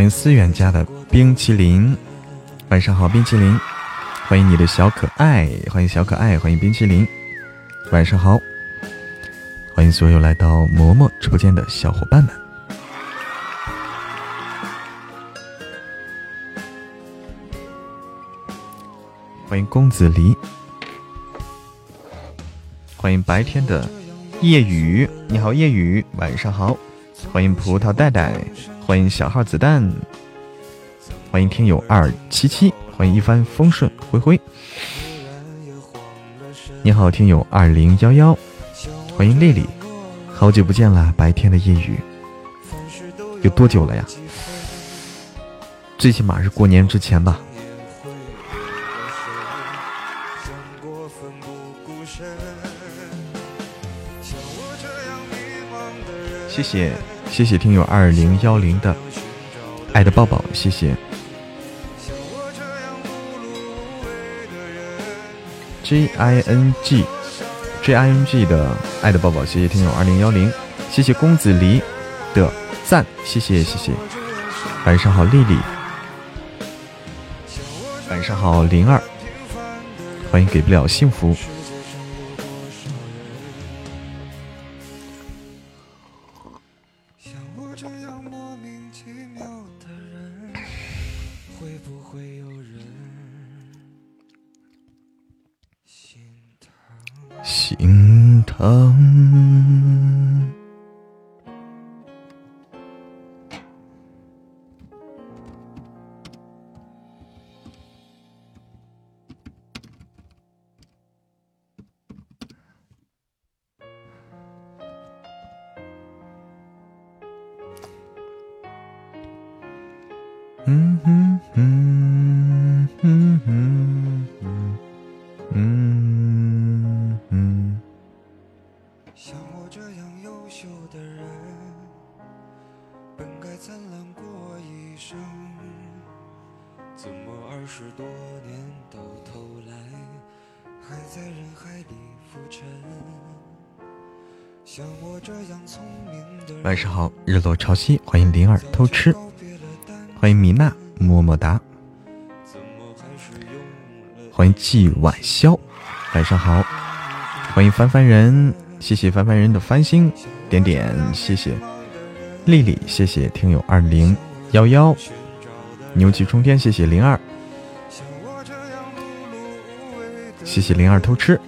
欢迎思远家的冰淇淋，晚上好，冰淇淋，欢迎你的小可爱，欢迎小可爱，欢迎冰淇淋，晚上好，欢迎所有来到嬷嬷直播间的小伙伴们，欢迎公子离，欢迎白天的夜雨，你好夜雨，晚上好，欢迎葡萄袋袋。欢迎小号子弹，欢迎听友二七七，欢迎一帆风顺灰灰。你好，听友二零幺幺，欢迎丽丽，好久不见了，白天的夜雨，有多久了呀？最起码是过年之前吧。谢谢。谢谢听友二零幺零的爱的抱抱，谢谢。J I N G J I N G 的爱的抱抱，谢谢听友二零幺零，谢谢公子离的赞，谢谢谢谢。晚上好，丽丽。晚上好，灵儿。欢迎给不了幸福。潮汐，欢迎灵儿偷吃，欢迎米娜么么哒，欢迎季晚潇，晚上好，欢迎翻翻人，谢谢翻翻人的翻星点点，谢谢丽丽，谢谢听友二零幺幺，牛气冲天，谢谢灵儿，谢谢灵儿偷吃，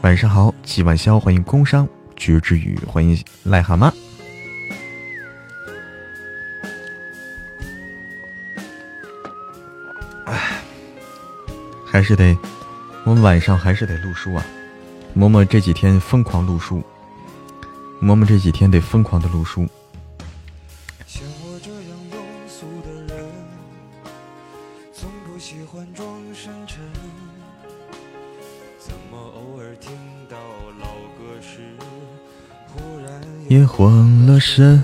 晚上好，季晚潇，欢迎工商。学之语，欢迎癞蛤蟆。哎，还是得，我们晚上还是得录书啊。嬷嬷这几天疯狂录书，嬷嬷这几天得疯狂的录书。慌了神，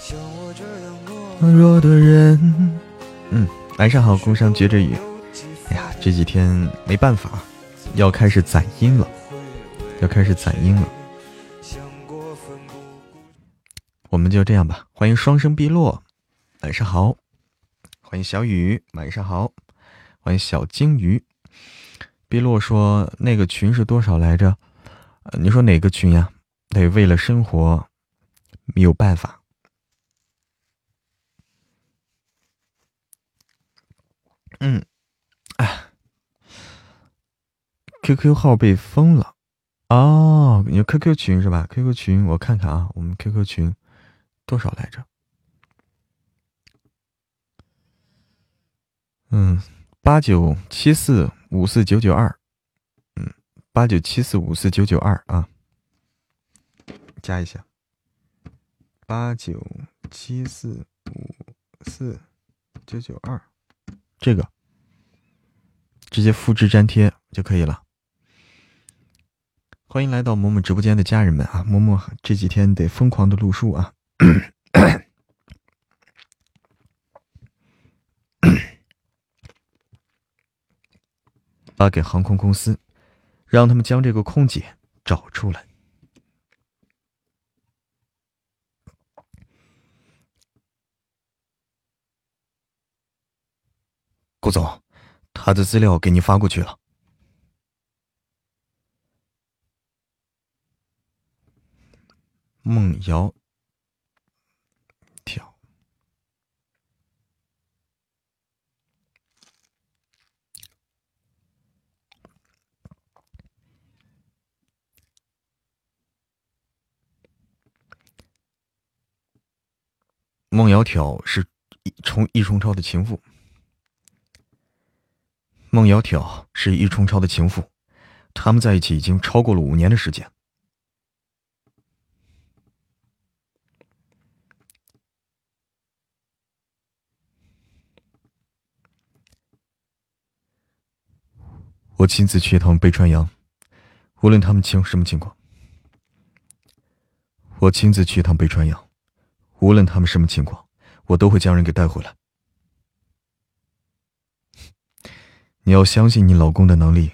像我这样懦弱的人。嗯，晚上好，工商绝着雨。哎呀，这几天没办法，要开始攒音了，要开始攒音了。我们就这样吧。欢迎双生碧落，晚上好。欢迎小雨，晚上好。欢迎小鲸鱼。碧落说：“那个群是多少来着？你说哪个群呀？”得为了生活，没有办法。嗯，哎，QQ 号被封了哦，你 QQ 群是吧？QQ 群我看看啊，我们 QQ 群多少来着？嗯，八九七四五四九九二，嗯，八九七四五四九九二啊。加一下，八九七四五四九九二，这个直接复制粘贴就可以了。欢迎来到某某直播间的家人们啊！某某这几天得疯狂的录书啊，发给航空公司，让他们将这个空姐找出来。顾总，他的资料给你发过去了。孟瑶。孟窈窕是易冲易冲超的情妇。孟窈窕是易冲超的情妇，他们在一起已经超过了五年的时间。我亲自去一趟北川阳，无论他们情什么情况。我亲自去一趟北川阳。无论他们什么情况，我都会将人给带回来。你要相信你老公的能力。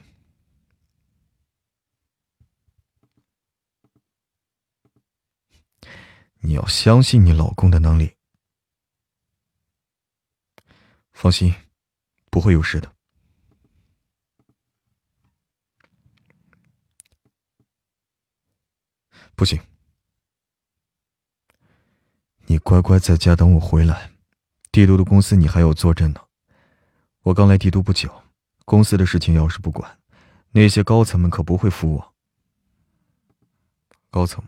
你要相信你老公的能力。放心，不会有事的。不行。你乖乖在家等我回来，帝都的公司你还要坐镇呢。我刚来帝都不久，公司的事情要是不管，那些高层们可不会服我。高层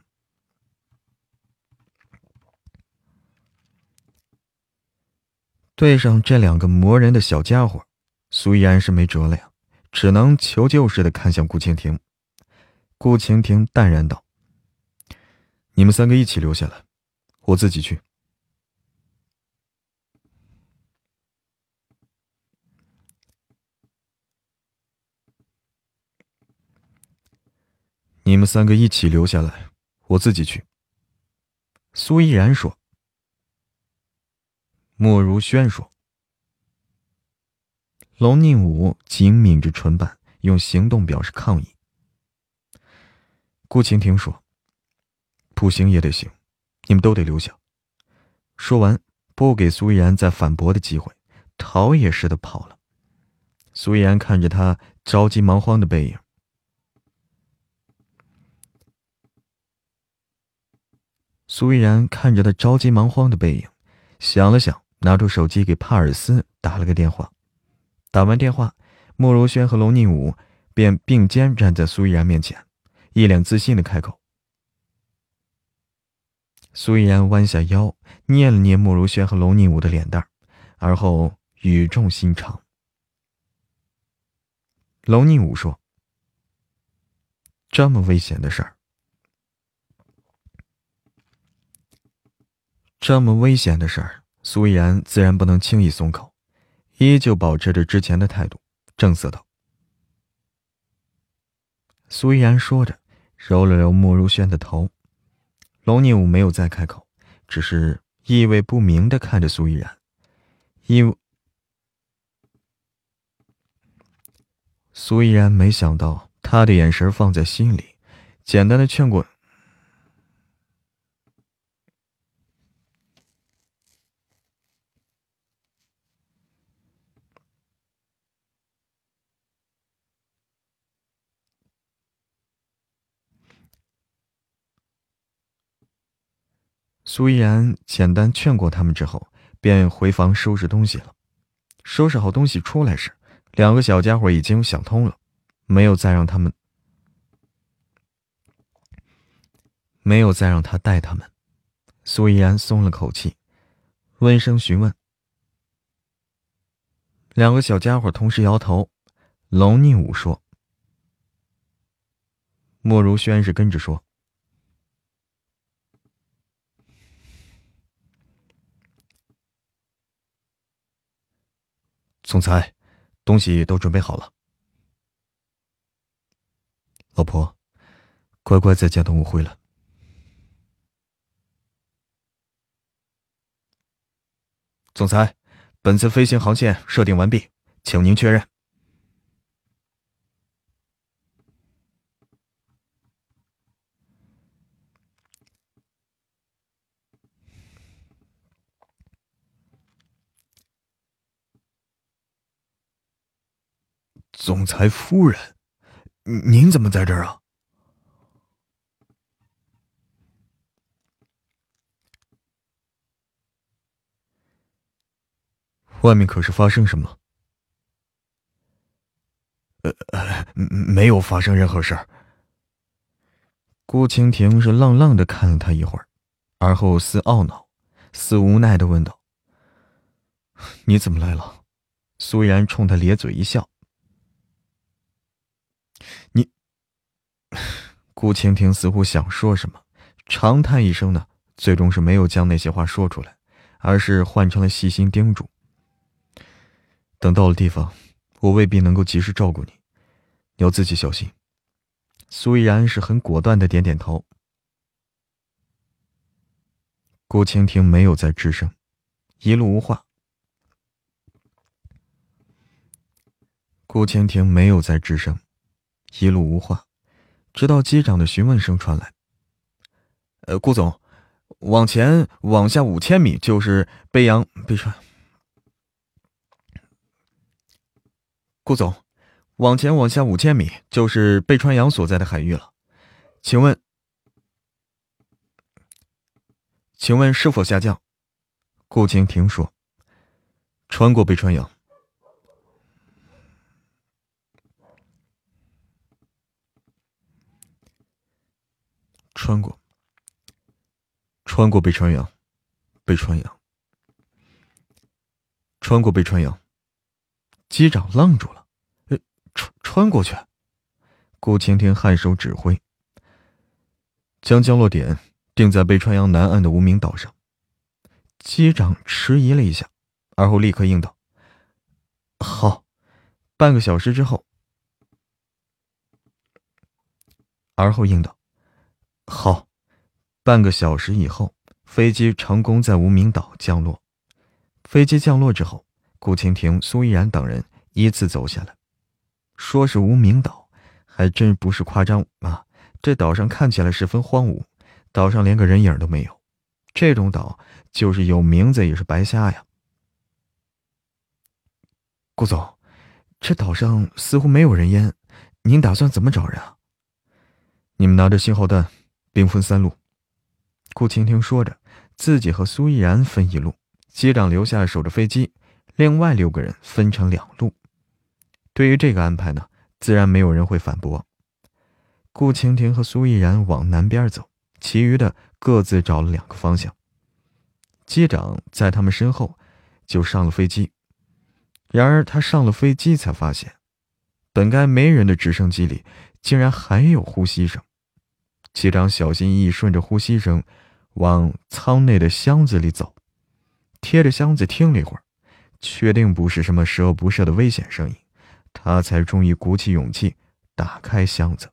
对上这两个磨人的小家伙，苏依然是没辙了呀，只能求救似的看向顾蜻蜓。顾蜻蜓淡然道：“你们三个一起留下来。”我自己去。你们三个一起留下来，我自己去。苏依然说。莫如轩说。龙宁武紧抿着唇瓣，用行动表示抗议。顾蜻蜓说：“不行也得行。”你们都得留下。说完，不给苏依然再反驳的机会，逃也似的跑了。苏依然看着他着急忙慌的背影，苏依然看着他着急忙慌的背影，想了想，拿出手机给帕尔斯打了个电话。打完电话，莫如轩和龙宁武便并肩站在苏依然面前，一脸自信的开口。苏依然弯下腰，捏了捏莫如轩和龙宁武的脸蛋而后语重心长。龙宁武说：“这么危险的事儿，这么危险的事儿，苏依然自然不能轻易松口，依旧保持着之前的态度，正色道。”苏依然说着，揉了揉莫如轩的头。龙宁武没有再开口，只是意味不明的看着苏依然。因苏依然没想到他的眼神放在心里，简单的劝过。苏依然简单劝过他们之后，便回房收拾东西了。收拾好东西出来时，两个小家伙已经想通了，没有再让他们，没有再让他带他们。苏依然松了口气，温声询问。两个小家伙同时摇头。龙宁武说：“莫如轩是跟着说。”总裁，东西都准备好了。老婆，乖乖在家等我回来。总裁，本次飞行航线设定完毕，请您确认。总裁夫人，您怎么在这儿啊？外面可是发生什么了？呃，没有发生任何事儿。顾清蜓是愣愣的看了他一会儿，而后似懊恼，似无奈的问道：“你怎么来了？”苏然冲他咧嘴一笑。你，顾蜻蜓似乎想说什么，长叹一声呢，最终是没有将那些话说出来，而是换成了细心叮嘱。等到了地方，我未必能够及时照顾你，你要自己小心。苏依然是很果断的点点头。顾蜻蜓没有再吱声，一路无话。顾蜻蜓没有再吱声，一路无话，直到机长的询问声传来：“呃，顾总，往前往下五千米就是北洋北川。”顾总，往前往下五千米就是贝川洋所在的海域了，请问，请问是否下降？顾蜻蜓说：“穿过贝川洋，穿过，穿过北川洋，北川洋，穿过北川洋。”机长愣住了，呃，穿穿过去。顾蜻蜓颔首指挥，将降落点定在北川洋南岸的无名岛上。机长迟疑了一下，而后立刻应道：“好。”半个小时之后，而后应道：“好。”半个小时以后，飞机成功在无名岛降落。飞机降落之后。顾清蜓、苏依然等人依次走下来，说是无名岛，还真不是夸张啊！这岛上看起来十分荒芜，岛上连个人影都没有。这种岛就是有名字也是白瞎呀。顾总，这岛上似乎没有人烟，您打算怎么找人啊？你们拿着信号弹，兵分三路。顾蜻蜓说着，自己和苏依然分一路，机长留下守着飞机。另外六个人分成两路，对于这个安排呢，自然没有人会反驳。顾蜻蜓和苏毅然往南边走，其余的各自找了两个方向。机长在他们身后就上了飞机。然而他上了飞机才发现，本该没人的直升机里竟然还有呼吸声。机长小心翼翼顺着呼吸声往舱内的箱子里走，贴着箱子听了一会儿。确定不是什么十恶不赦的危险声音，他才终于鼓起勇气打开箱子。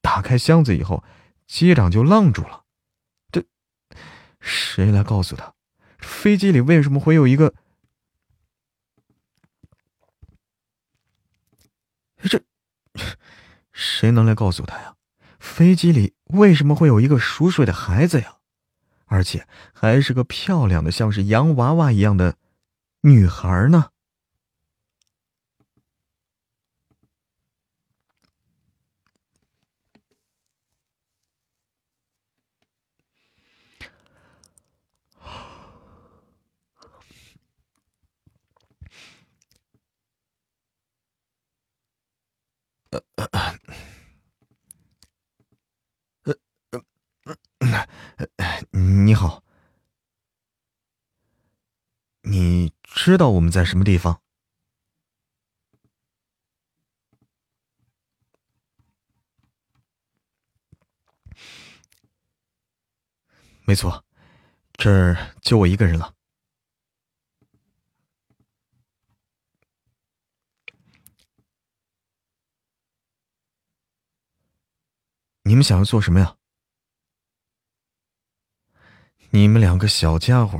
打开箱子以后，机长就愣住了。这，谁来告诉他，飞机里为什么会有一个？这，谁能来告诉他呀？飞机里为什么会有一个熟睡的孩子呀？而且还是个漂亮的，像是洋娃娃一样的。女孩呢？你好，你。知道我们在什么地方？没错，这儿就我一个人了。你们想要做什么呀？你们两个小家伙，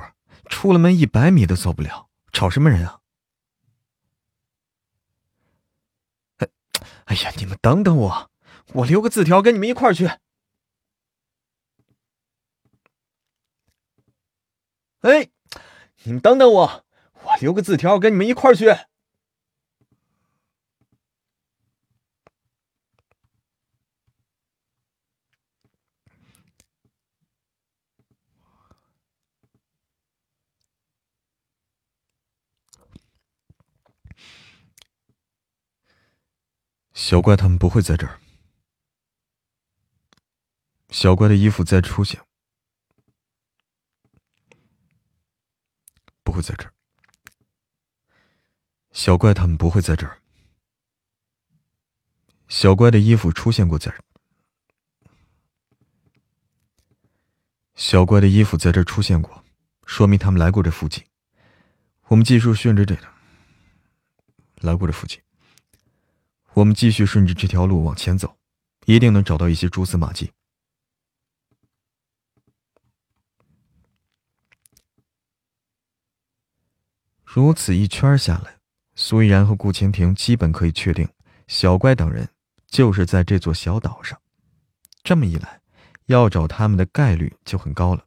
出了门一百米都走不了。吵什么人啊！哎，哎呀，你们等等我，我留个字条跟你们一块儿去。哎，你们等等我，我留个字条跟你们一块儿去。小怪他们不会在这儿。小怪的衣服再出现，不会在这儿。小怪他们不会在这儿。小怪的衣服出现过这儿。小怪的衣服在这儿出现过，说明他们来过这附近。我们继续顺着这个，来过这附近。我们继续顺着这条路往前走，一定能找到一些蛛丝马迹。如此一圈下来，苏依然和顾晴婷基本可以确定，小怪等人就是在这座小岛上。这么一来，要找他们的概率就很高了。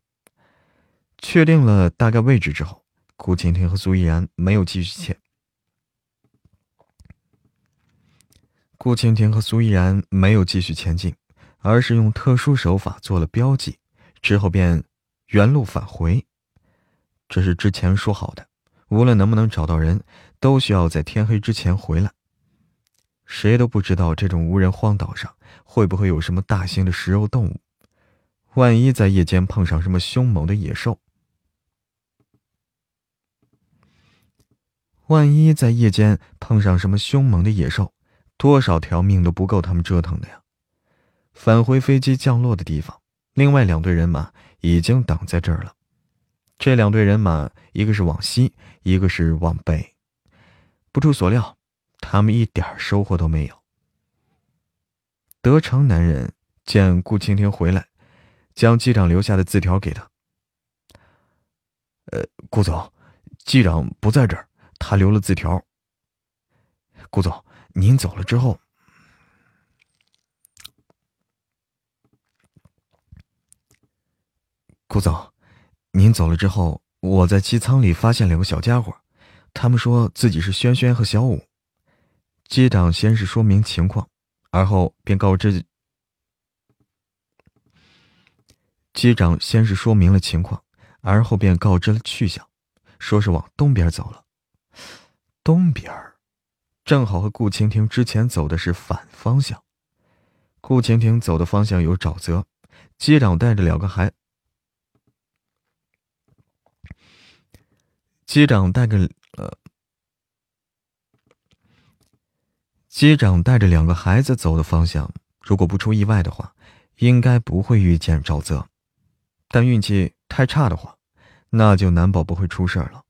确定了大概位置之后，顾晴婷和苏依然没有继续前。顾晴婷和苏依然没有继续前进，而是用特殊手法做了标记，之后便原路返回。这是之前说好的，无论能不能找到人，都需要在天黑之前回来。谁都不知道这种无人荒岛上会不会有什么大型的食肉动物，万一在夜间碰上什么凶猛的野兽，万一在夜间碰上什么凶猛的野兽。多少条命都不够他们折腾的呀！返回飞机降落的地方，另外两队人马已经挡在这儿了。这两队人马，一个是往西，一个是往北。不出所料，他们一点收获都没有。德成男人见顾青天回来，将机长留下的字条给他。呃，顾总，机长不在这儿，他留了字条。顾总。您走了之后，顾总，您走了之后，我在机舱里发现两个小家伙，他们说自己是轩轩和小五。机长先是说明情况，而后便告知。机长先是说明了情况，而后便告知了去向，说是往东边走了。东边。正好和顾晴婷之前走的是反方向。顾晴婷走的方向有沼泽，机长带着两个孩，机长带着呃，机长带着两个孩子走的方向，如果不出意外的话，应该不会遇见沼泽。但运气太差的话，那就难保不会出事了。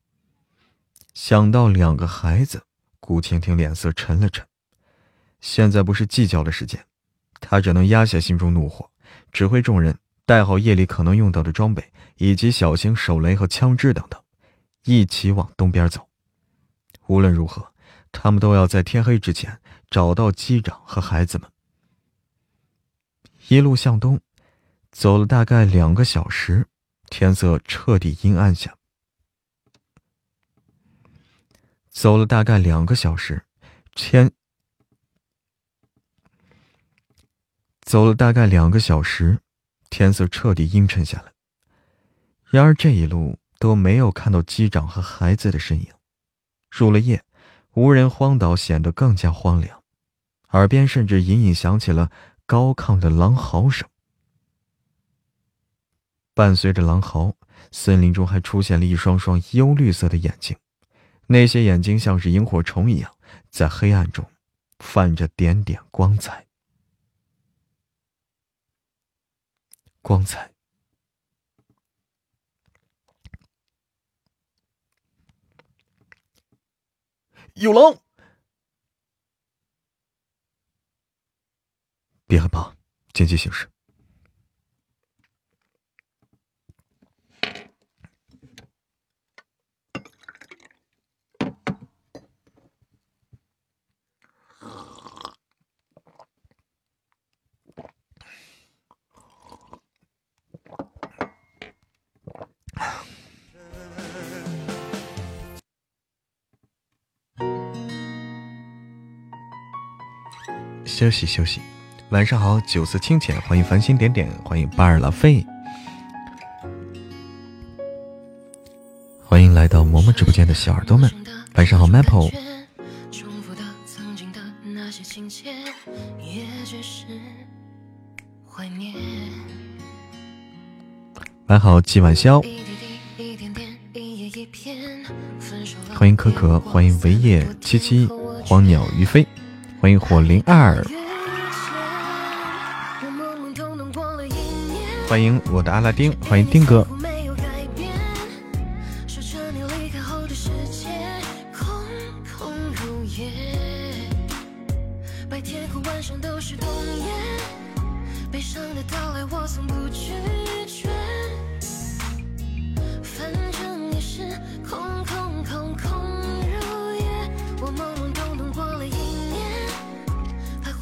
想到两个孩子。顾晴婷脸色沉了沉，现在不是计较的时间，她只能压下心中怒火，指挥众人带好夜里可能用到的装备，以及小型手雷和枪支等等，一起往东边走。无论如何，他们都要在天黑之前找到机长和孩子们。一路向东，走了大概两个小时，天色彻底阴暗下。走了大概两个小时，天走了大概两个小时，天色彻底阴沉下来。然而这一路都没有看到机长和孩子的身影。入了夜，无人荒岛显得更加荒凉，耳边甚至隐隐响起了高亢的狼嚎声。伴随着狼嚎，森林中还出现了一双双幽绿色的眼睛。那些眼睛像是萤火虫一样，在黑暗中泛着点点光彩。光彩，有狼！别害怕，见机行事。休息休息，晚上好，酒色清浅，欢迎繁星点点，欢迎巴尔拉菲，欢迎来到嬷嬷直播间的小耳朵们，晚上好，Maple。晚好，季晚宵。欢迎可可，欢迎维叶七七，黄鸟于飞，欢迎火灵二，欢迎我的阿拉丁，欢迎丁哥。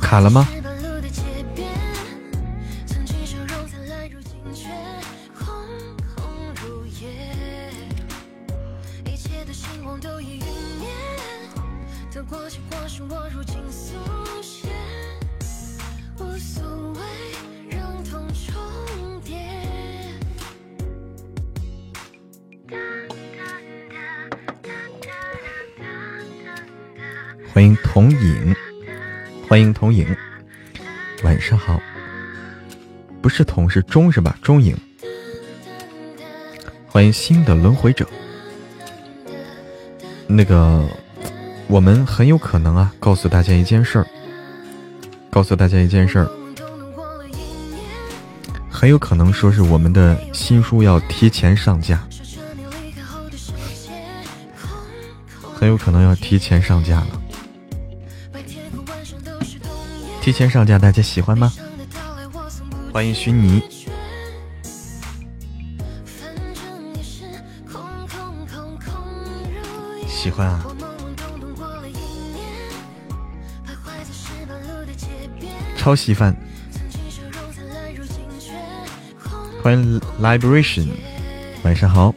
卡了吗？童影，晚上好。不是童是钟是吧？钟影。欢迎新的轮回者。那个，我们很有可能啊，告诉大家一件事儿，告诉大家一件事儿，很有可能说是我们的新书要提前上架，很有可能要提前上架了。提前上架，大家喜欢吗？欢迎虚拟，喜欢啊！超稀饭，欢迎 Liberation，晚上好。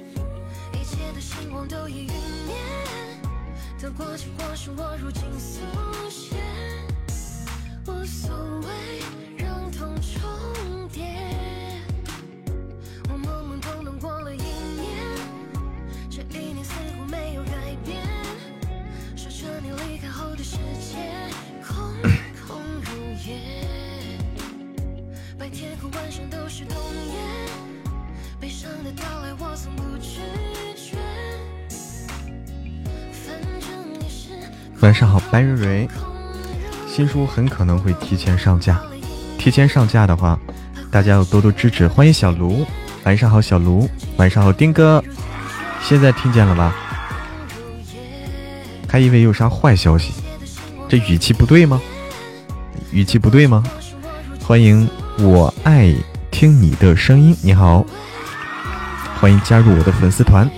新书很可能会提前上架，提前上架的话，大家要多多支持。欢迎小卢，晚上好，小卢，晚上好，丁哥。现在听见了吧？还以为有啥坏消息，这语气不对吗？语气不对吗？欢迎，我爱听你的声音。你好，欢迎加入我的粉丝团。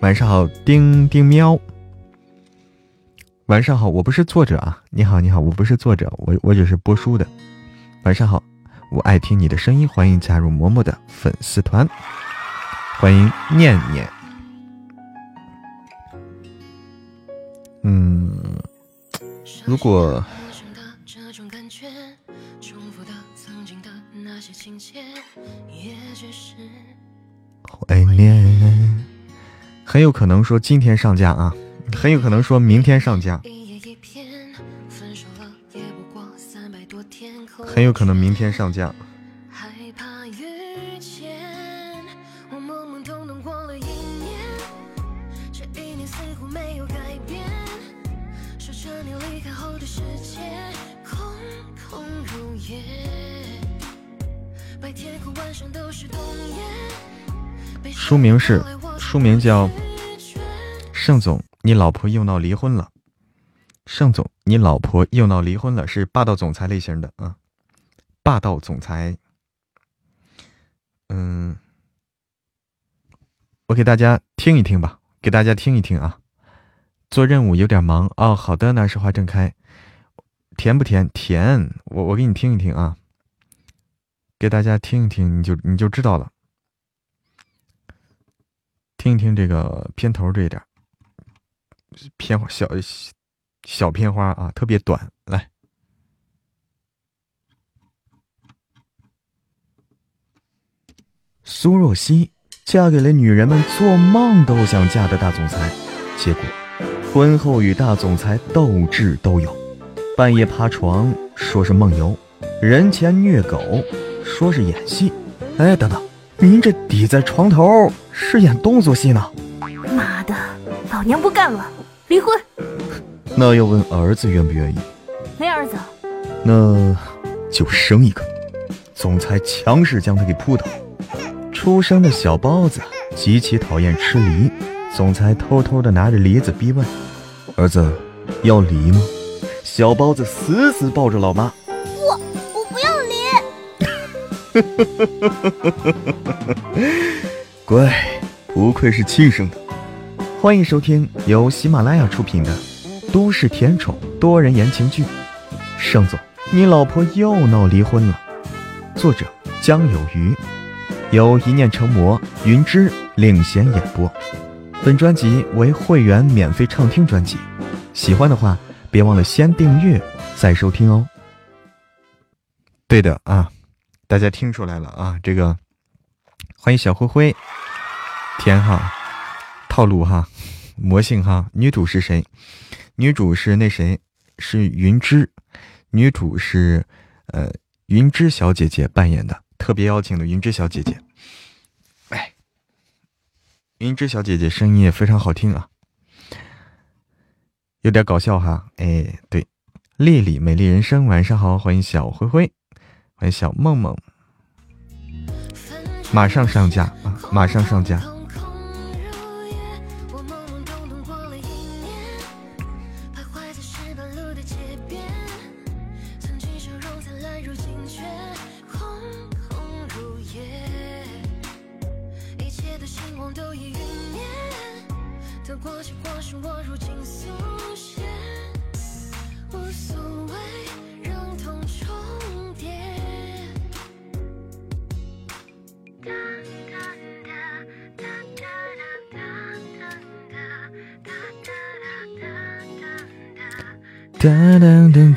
晚上好，丁丁喵。晚上好，我不是作者啊！你好，你好，我不是作者，我我只是播书的。晚上好，我爱听你的声音，欢迎加入嬷嬷的粉丝团，欢迎念念。嗯，如果怀念，很有可能说今天上架啊。很有可能说明天上架，很有可能明天上架。书名是，书名叫盛总。你老婆又闹离婚了，盛总，你老婆又闹离婚了，是霸道总裁类型的啊，霸道总裁。嗯，我给大家听一听吧，给大家听一听啊。做任务有点忙哦，好的，那是花正开，甜不甜？甜，我我给你听一听啊，给大家听一听，你就你就知道了。听一听这个片头这一点。片花小小片花啊，特别短。来，苏若曦嫁给了女人们做梦都想嫁的大总裁，结果婚后与大总裁斗智斗勇，半夜爬床说是梦游，人前虐狗说是演戏。哎，等等，您这抵在床头是演动作戏呢？老娘不干了，离婚。那要问儿子愿不愿意？没儿子，那就生一个。总裁强势将他给扑倒。出生的小包子极其讨厌吃梨，总裁偷偷的拿着梨子逼问：“儿子，要梨吗？”小包子死死抱着老妈：“我我不要梨。”乖，不愧是亲生的。欢迎收听由喜马拉雅出品的都市甜宠多人言情剧《盛总，你老婆又闹离婚了》，作者江有余，由一念成魔云芝领衔演播。本专辑为会员免费畅听专辑，喜欢的话。别忘了先订阅再收听哦。对的啊，大家听出来了啊，这个 欢迎小灰灰，天哈，套路哈，魔性哈。女主是谁？女主是那谁？是云芝。女主是呃云芝小姐姐扮演的，特别邀请的云芝小姐姐。哎，云芝小姐姐声音也非常好听啊。有点搞笑哈，哎，对，丽丽美丽人生，晚上好，欢迎小灰灰，欢迎小梦梦，马上上架啊，马上上架。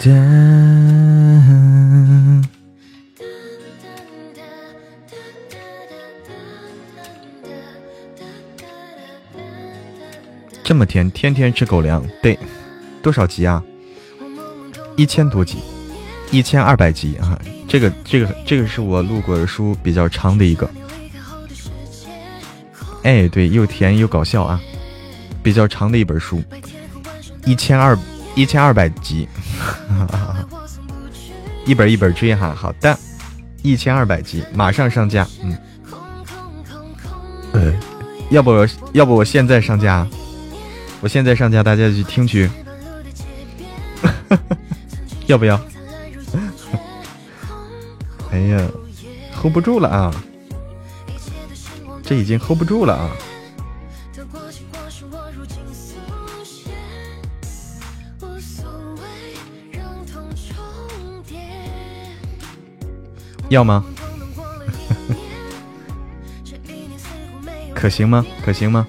哒哒哒。这么甜，天天吃狗粮，对，多少集啊？一千多集，一千二百集啊！这个，这个，这个是我录过的书比较长的一个。哎，对，又甜又搞笑啊，比较长的一本书，一千二。一千二百集，一本一本追哈。好的，一千二百集马上上架。嗯，呃，要不要不我现在上架？我现在上架，大家去听去。要不要？哎呀，hold 不住了啊！这已经 hold 不住了啊！要吗？可行吗？可行吗？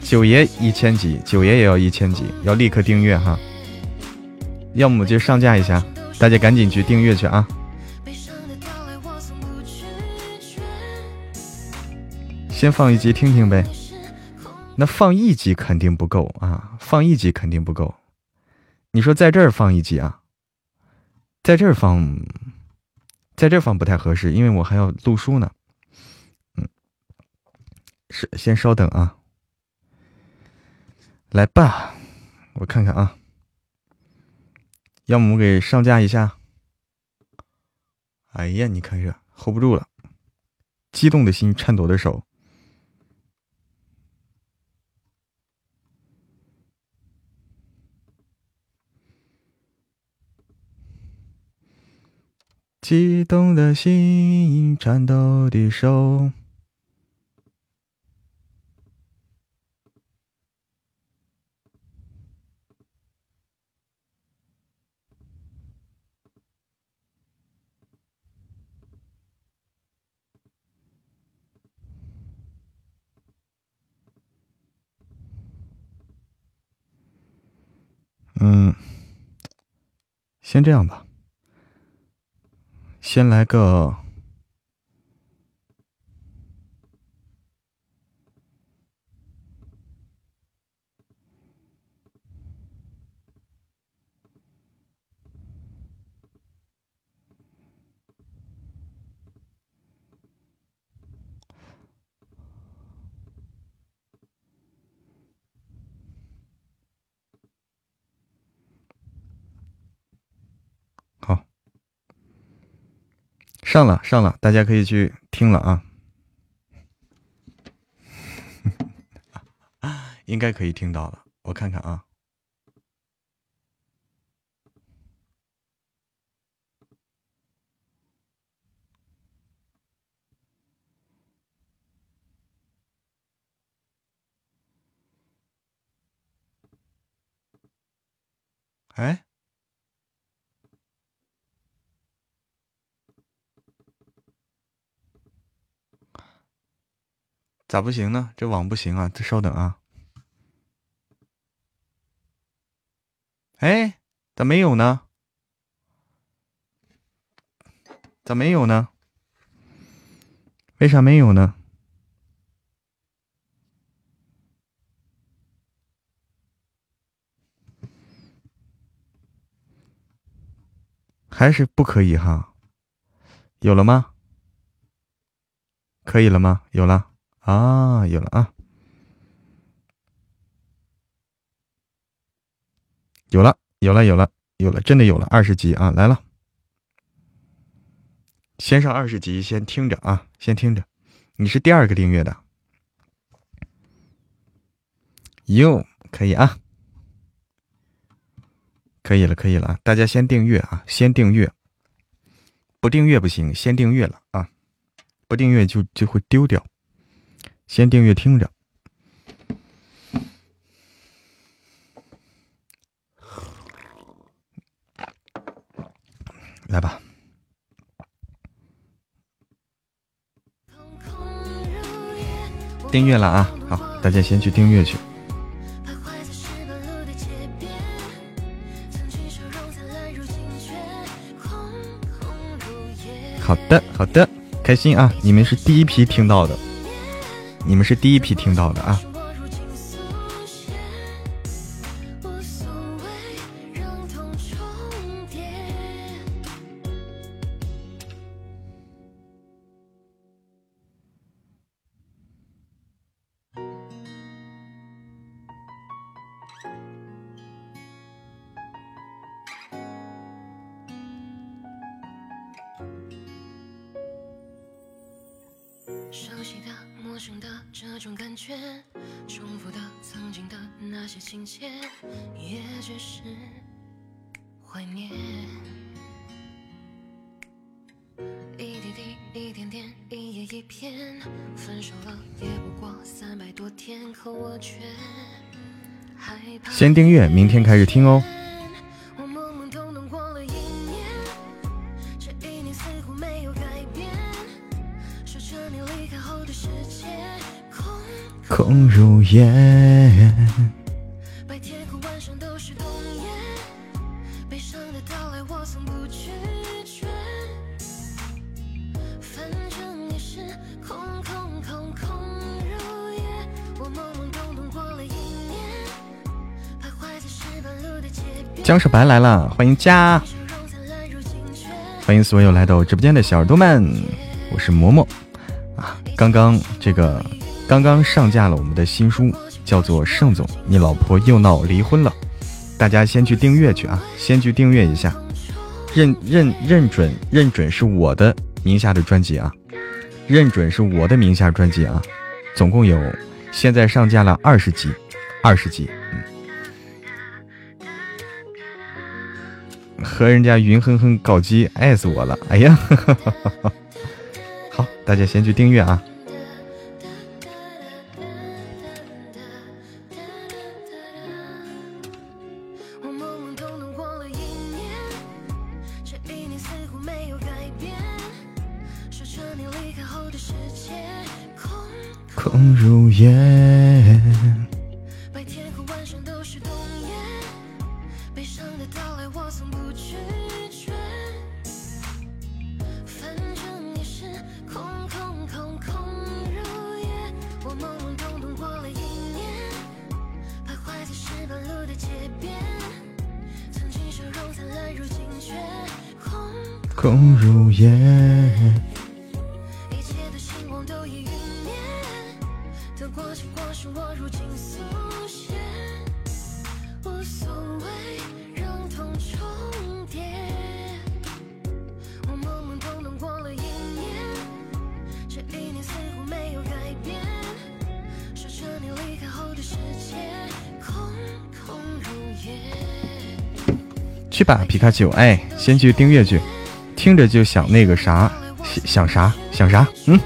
九爷一千级，九爷也要一千级，要立刻订阅哈。要么就上架一下，大家赶紧去订阅去啊。先放一集听听呗。那放一集肯定不够啊，放一集肯定不够。你说在这儿放一集啊？在这儿放。在这放不太合适，因为我还要录书呢。嗯，是，先稍等啊。来吧，我看看啊。要么我给上架一下。哎呀，你看这 hold 不住了，激动的心，颤抖的手。激动的心，颤抖的手。嗯，先这样吧。先来个，上了上了，大家可以去听了啊，应该可以听到了，我看看啊。哎，咋不行呢？这网不行啊！这稍等啊。哎，咋没有呢？咋没有呢？为啥没有呢？还是不可以哈？有了吗？可以了吗？有了啊，有了啊，有了，有了，有了，有了，真的有了二十级啊！来了，先上二十级，先听着啊，先听着。你是第二个订阅的，哟，可以啊。可以了，可以了，大家先订阅啊，先订阅，不订阅不行，先订阅了啊，不订阅就就会丢掉，先订阅听着，来吧，订阅了啊，好，大家先去订阅去。好的，好的，开心啊！你们是第一批听到的，你们是第一批听到的啊。明天开始听哦。空如烟。江是白来了，欢迎家，欢迎所有来到直播间的小耳朵们，我是嬷嬷。啊。刚刚这个刚刚上架了我们的新书，叫做《盛总，你老婆又闹离婚了》，大家先去订阅去啊，先去订阅一下，认认认准认准是我的名下的专辑啊，认准是我的名下专辑啊，总共有现在上架了二十集，二十集。和人家云哼哼搞基，爱死我了！哎呀，好，大家先去订阅啊。空如烟。空如也，一切的星光都已陨灭，得过且过是我如今，无所谓让痛重叠。我懵懵懂懂过了一年，这一年似乎没有改变，守着你离开后的世界，空空如也。去吧，皮卡丘，哎，先去订阅去。听着就想那个啥，想想啥想啥？嗯，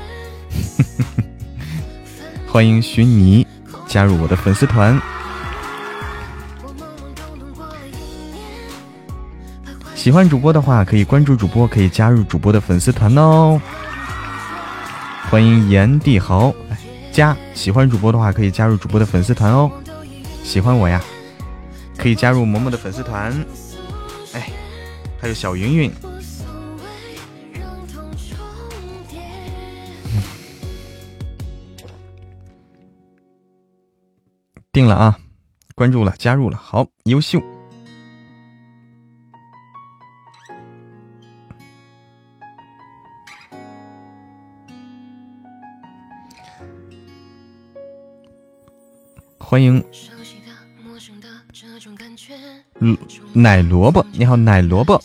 欢迎寻泥加入我的粉丝团。喜欢主播的话，可以关注主播，可以加入主播的粉丝团哦。欢迎炎帝豪，加喜欢主播的话，可以加入主播的粉丝团哦。喜欢我呀，可以加入嬷嬷的粉丝团。哎，还有小云云，定了啊，关注了，加入了，好，优秀。欢迎，嗯，奶萝卜，你好，奶萝卜，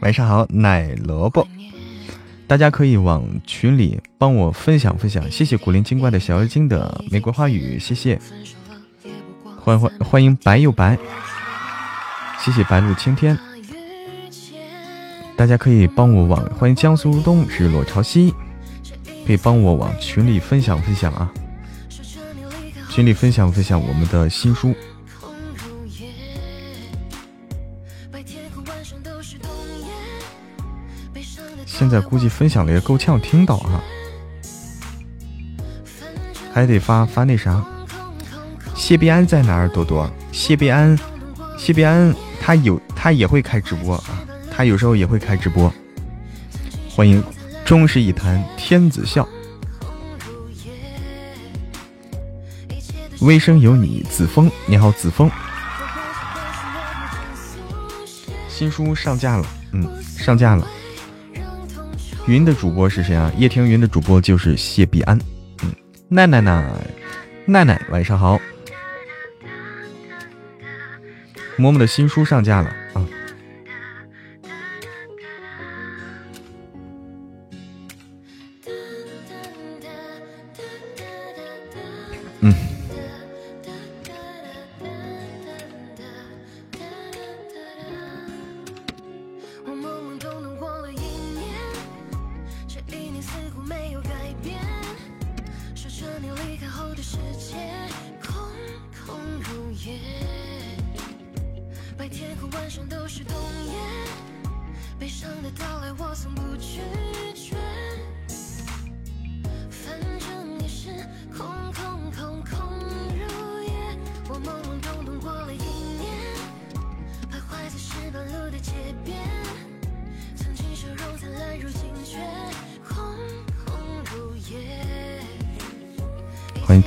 晚上好，奶萝卜，大家可以往群里帮我分享分享，谢谢古灵精怪的小妖精的玫瑰花语，谢谢，欢欢欢迎白又白，谢谢白露青天，大家可以帮我往欢迎江苏东日落潮汐，可以帮我往群里分享分享啊。群里分享分享我们的新书，现在估计分享的也够呛听到啊，还得发发那啥。谢必安在哪儿？多多，谢必安，谢必安他有他也会开直播啊，他有时候也会开直播。欢迎终是一坛天子笑。微声有你，子枫，你好，子枫。新书上架了，嗯，上架了。云的主播是谁啊？叶听云的主播就是谢必安，嗯，奈奈奈？奈奈，晚上好。嬷嬷的新书上架了啊。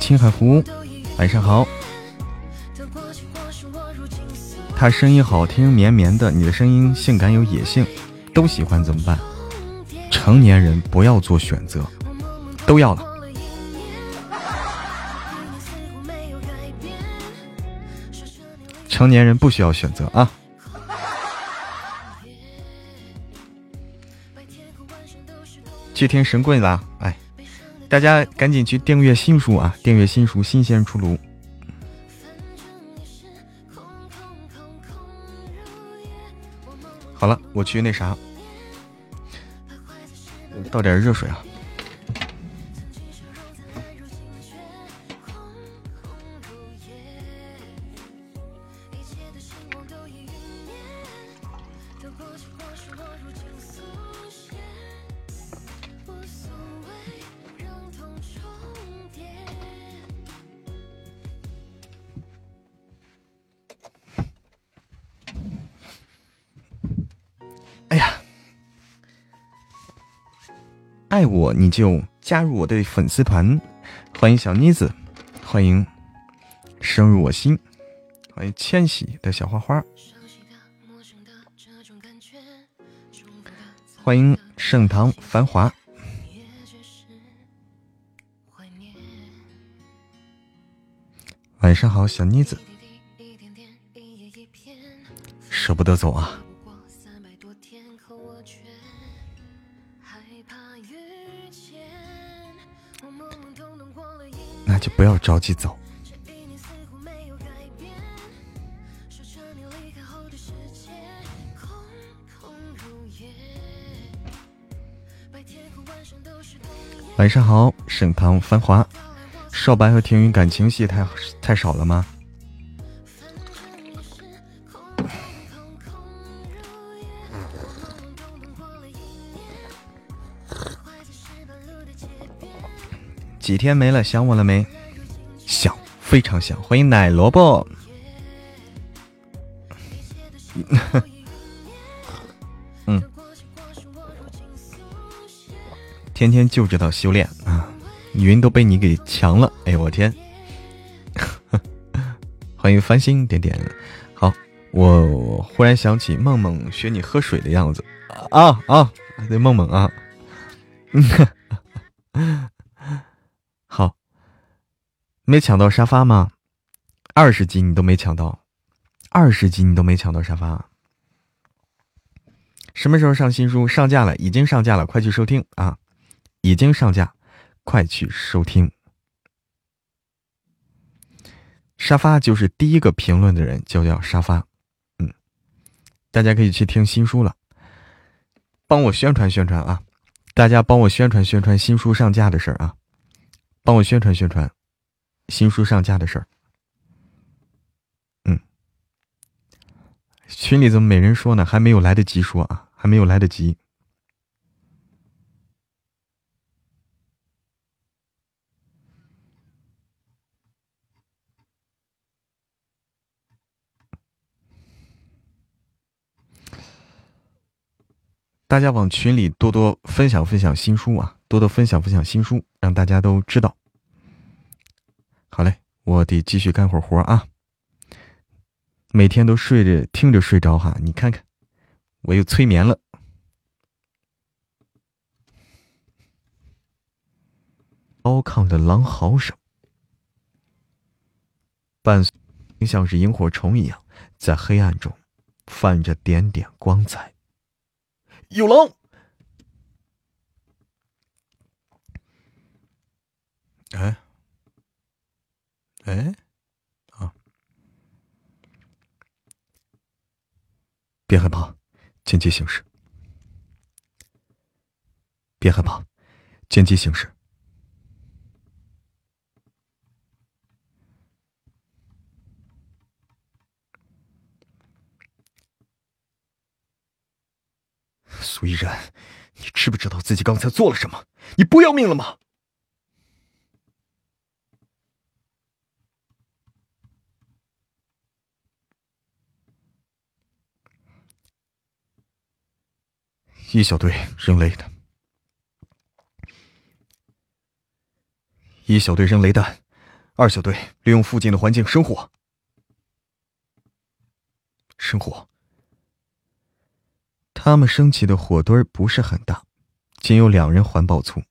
青海湖，晚上好。他声音好听，绵绵的。你的声音性感有野性，都喜欢怎么办？成年人不要做选择，都要了。成年人不需要选择啊。去听神棍了，哎。大家赶紧去订阅新书啊！订阅新书，新鲜出炉。好了，我去那啥，倒点热水啊。你就加入我的粉丝团，欢迎小妮子，欢迎深入我心，欢迎千玺的小花花，欢迎盛唐繁华，晚上好，小妮子，舍不得走啊。就不要着急走。晚上好，盛唐繁华，少白和庭云感情戏太太少了吗？几天没了，想我了没？想，非常想。欢迎奶萝卜。嗯，天天就知道修炼啊！云都被你给强了，哎呦我天！欢迎繁星点点。好，我忽然想起梦梦学你喝水的样子啊啊！对，梦梦啊。没抢到沙发吗？二十级你都没抢到，二十级你都没抢到沙发。什么时候上新书？上架了，已经上架了，快去收听啊！已经上架，快去收听。沙发就是第一个评论的人，就叫沙发。嗯，大家可以去听新书了，帮我宣传宣传啊！大家帮我宣传宣传新书上架的事儿啊！帮我宣传宣传，新书上架的事儿。嗯，群里怎么没人说呢？还没有来得及说啊，还没有来得及。大家往群里多多分享分享新书啊，多多分享分享新书，让大家都知道。好嘞，我得继续干会儿活啊。每天都睡着听着睡着哈，你看看，我又催眠了。高亢的狼嚎声，伴随像是萤火虫一样，在黑暗中泛着点点光彩。有狼！哎，哎，啊！别害怕，见机行事。别害怕，见机行事。苏依然，你知不知道自己刚才做了什么？你不要命了吗？一小队扔雷的，一小队扔雷弹，二小队利用附近的环境生火，生火。他们升起的火堆不是很大，仅有两人环抱粗。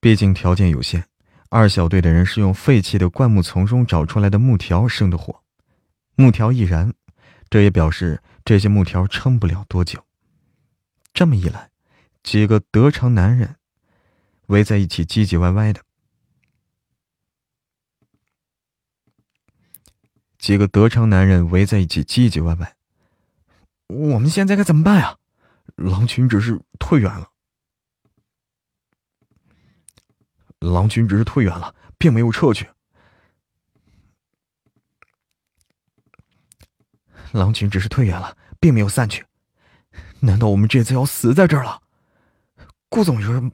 毕竟条件有限，二小队的人是用废弃的灌木丛中找出来的木条生的火。木条易燃，这也表示这些木条撑不了多久。这么一来，几个得偿男人围在一起唧唧歪歪的。几个得偿男人围在一起唧唧歪歪。我们现在该怎么办呀？狼群只是退远了，狼群只是退远了，并没有撤去。狼群只是退远了，并没有散去。难道我们这次要死在这儿了？顾总有什么？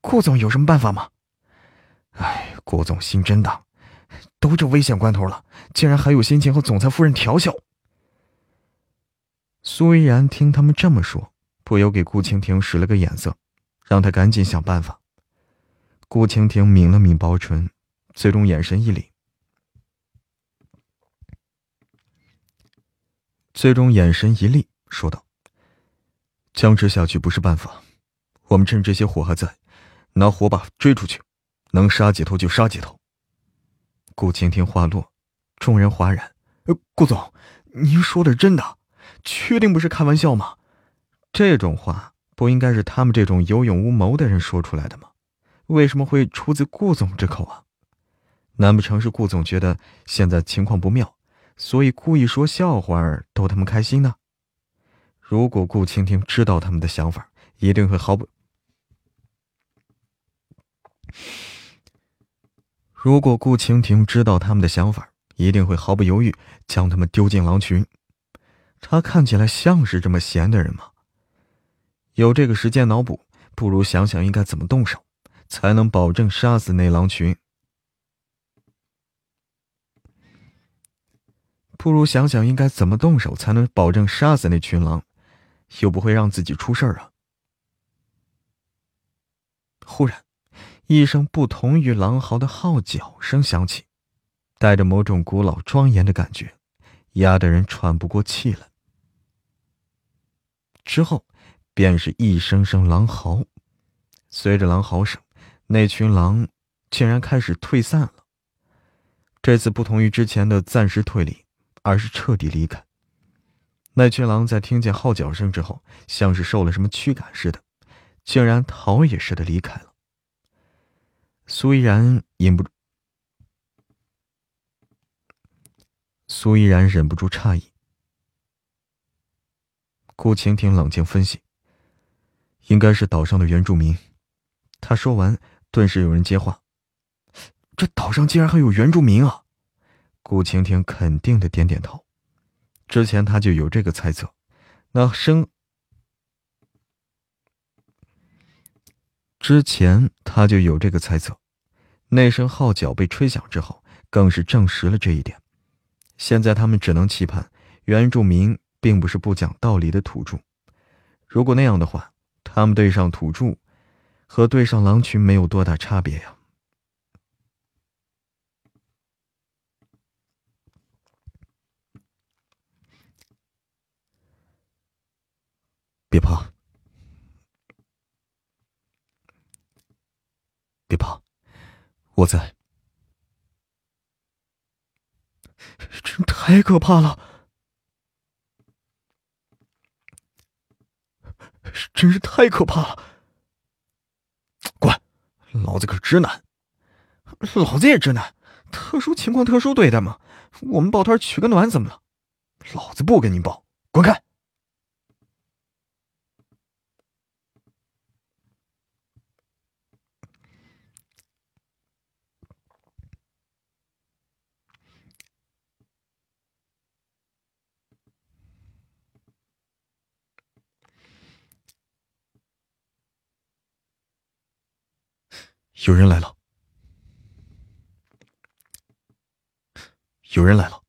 顾总有什么办法吗？哎，顾总心真大，都这危险关头了，竟然还有心情和总裁夫人调笑。苏依然听他们这么说，不由给顾清蜓使了个眼色，让他赶紧想办法。顾清蜓抿了抿薄唇，最终眼神一凛，最终眼神一厉，说道：“僵持下去不是办法，我们趁这些火还在，拿火把追出去，能杀几头就杀几头。”顾蜻蜓话落，众人哗然：“呃，顾总，您说的是真的？”确定不是开玩笑吗？这种话不应该是他们这种有勇无谋的人说出来的吗？为什么会出自顾总之口啊？难不成是顾总觉得现在情况不妙，所以故意说笑话逗他们开心呢？如果顾倾听知道他们的想法，一定会毫不……如果顾倾听知道他们的想法，一定会毫不犹豫将他们丢进狼群。他看起来像是这么闲的人吗？有这个时间脑补，不如想想应该怎么动手，才能保证杀死那狼群。不如想想应该怎么动手，才能保证杀死那群狼，又不会让自己出事儿啊！忽然，一声不同于狼嚎的号角声响起，带着某种古老庄严的感觉，压得人喘不过气来。之后，便是一声声狼嚎，随着狼嚎声，那群狼竟然开始退散了。这次不同于之前的暂时退离。而是彻底离开。那群狼在听见号角声之后，像是受了什么驱赶似的，竟然逃也似的离开了。苏依然忍不住，苏依然忍不住诧异。顾晴婷冷静分析：“应该是岛上的原住民。”他说完，顿时有人接话：“这岛上竟然还有原住民啊！”顾晴婷肯定的点点头，之前他就有这个猜测。那声，之前他就有这个猜测。那声号角被吹响之后，更是证实了这一点。现在他们只能期盼原住民并不是不讲道理的土著。如果那样的话，他们对上土著，和对上狼群没有多大差别呀。别怕，别怕，我在。真太可怕了，真是太可怕了！滚，老子可直男，老子也直男，特殊情况特殊对待嘛。我们抱团取个暖怎么了？老子不跟你抱，滚开！有人来了！有人来了！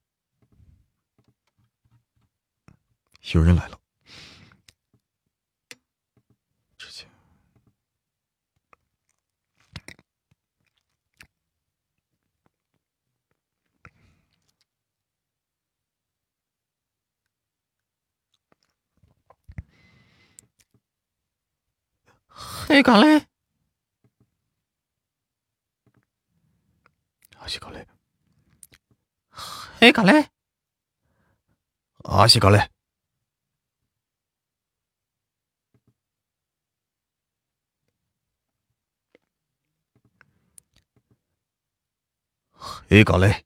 有人来了！之前，嘿，干嘞！阿西卡雷，嘿嘎雷，阿西嘎雷，嘿嘎雷。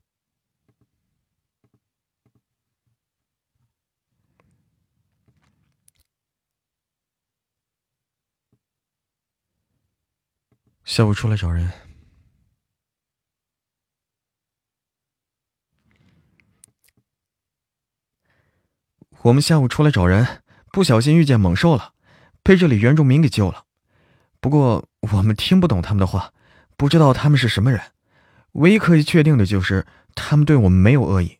下午出来找人。我们下午出来找人，不小心遇见猛兽了，被这里原住民给救了。不过我们听不懂他们的话，不知道他们是什么人。唯一可以确定的就是他们对我们没有恶意。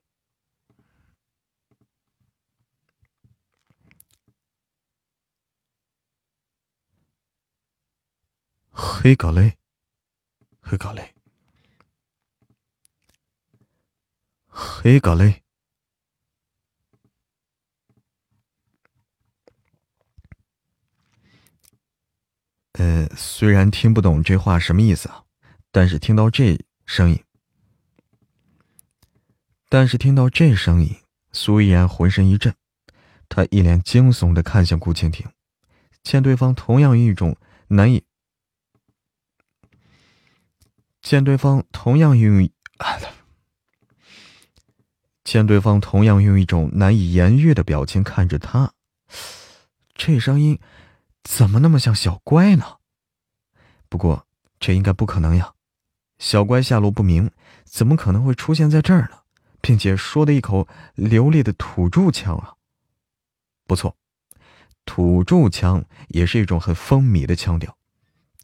黑格雷，黑格雷，黑格雷。呃，虽然听不懂这话什么意思啊，但是听到这声音，但是听到这声音，苏依然浑身一震，他一脸惊悚的看向顾蜻蜓，见对方同样一种难以见对方同样用，见对方同样用一种难以言喻的表情看着他，这声音怎么那么像小乖呢？不过这应该不可能呀，小乖下落不明，怎么可能会出现在这儿呢？并且说的一口流利的土著腔啊！不错，土著腔也是一种很风靡的腔调。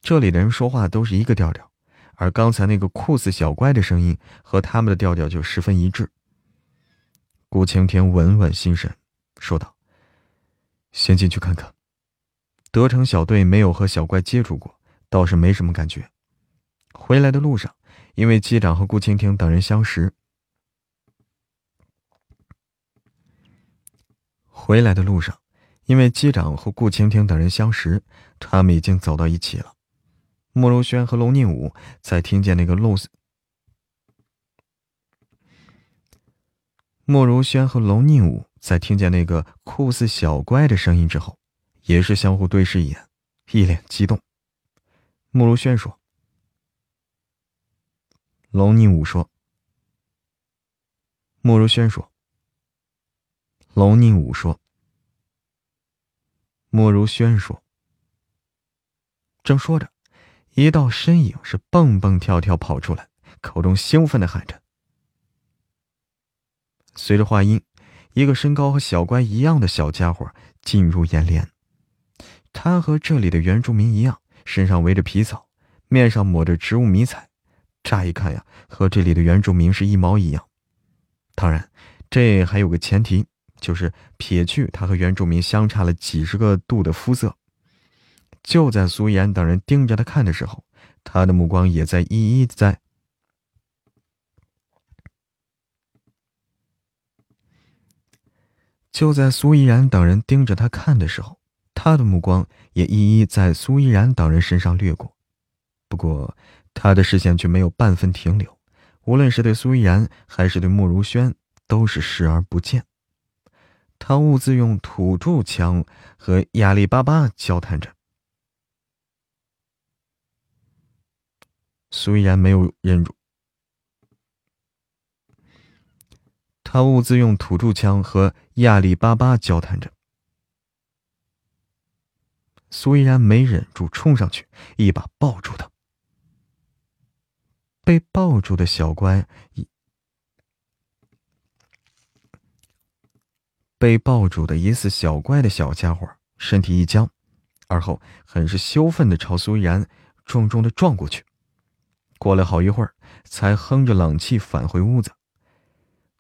这里的人说话都是一个调调，而刚才那个酷似小乖的声音和他们的调调就十分一致。顾青天稳稳心神，说道：“先进去看看。”德成小队没有和小怪接触过，倒是没什么感觉。回来的路上，因为机长和顾青天等人相识。回来的路上，因为机长和顾青天等人相识，他们已经走到一起了。莫如轩和龙宁武在听见那个露丝，莫如轩和龙宁武在听见那个酷似小怪的声音之后，也是相互对视一眼，一脸激动。莫如轩说：“龙宁武说。”莫如轩说。龙宁武说：“莫如轩说。”正说着，一道身影是蹦蹦跳跳跑出来，口中兴奋的喊着。随着话音，一个身高和小乖一样的小家伙进入眼帘。他和这里的原住民一样，身上围着皮草，面上抹着植物迷彩，乍一看呀，和这里的原住民是一毛一样。当然，这还有个前提。就是撇去他和原住民相差了几十个度的肤色，就在苏依然等人盯着他看的时候，他的目光也在一一在。就在苏依然等人盯着他看的时候，他的目光也一一在苏依然等人身上掠过，不过他的视线却没有半分停留，无论是对苏依然还是对莫如轩，都是视而不见。他兀自用土著腔和亚里巴巴交谈着。苏依然没有忍住，他兀自用土著腔和亚里巴巴交谈着。苏依然没忍住，冲上去一把抱住他。被抱住的小乖。被抱住的疑似小乖的小家伙身体一僵，而后很是羞愤的朝苏依然重重的撞过去。过了好一会儿，才哼着冷气返回屋子。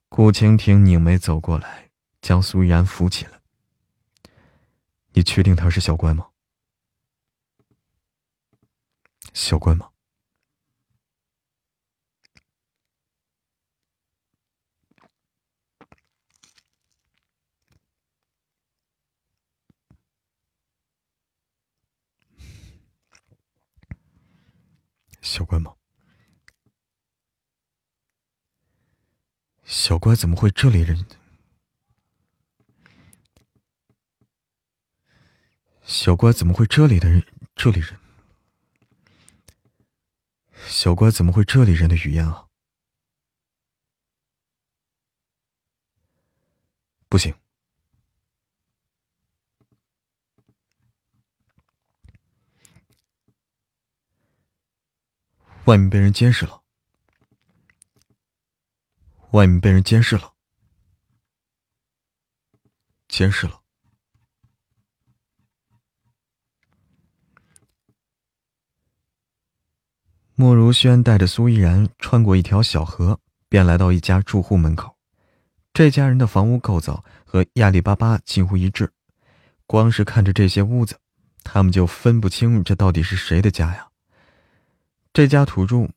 顾蜻蜓拧眉走过来，将苏依然扶起来。你确定他是小乖吗？小乖吗？小乖吗？小乖怎么会这里人？小乖怎么会这里的人？这里人？小乖怎么会这里人的语言啊？不行。外面被人监视了，外面被人监视了，监视了。莫如轩带着苏依然穿过一条小河，便来到一家住户门口。这家人的房屋构造和亚里巴巴近乎一致，光是看着这些屋子，他们就分不清这到底是谁的家呀。这家土著，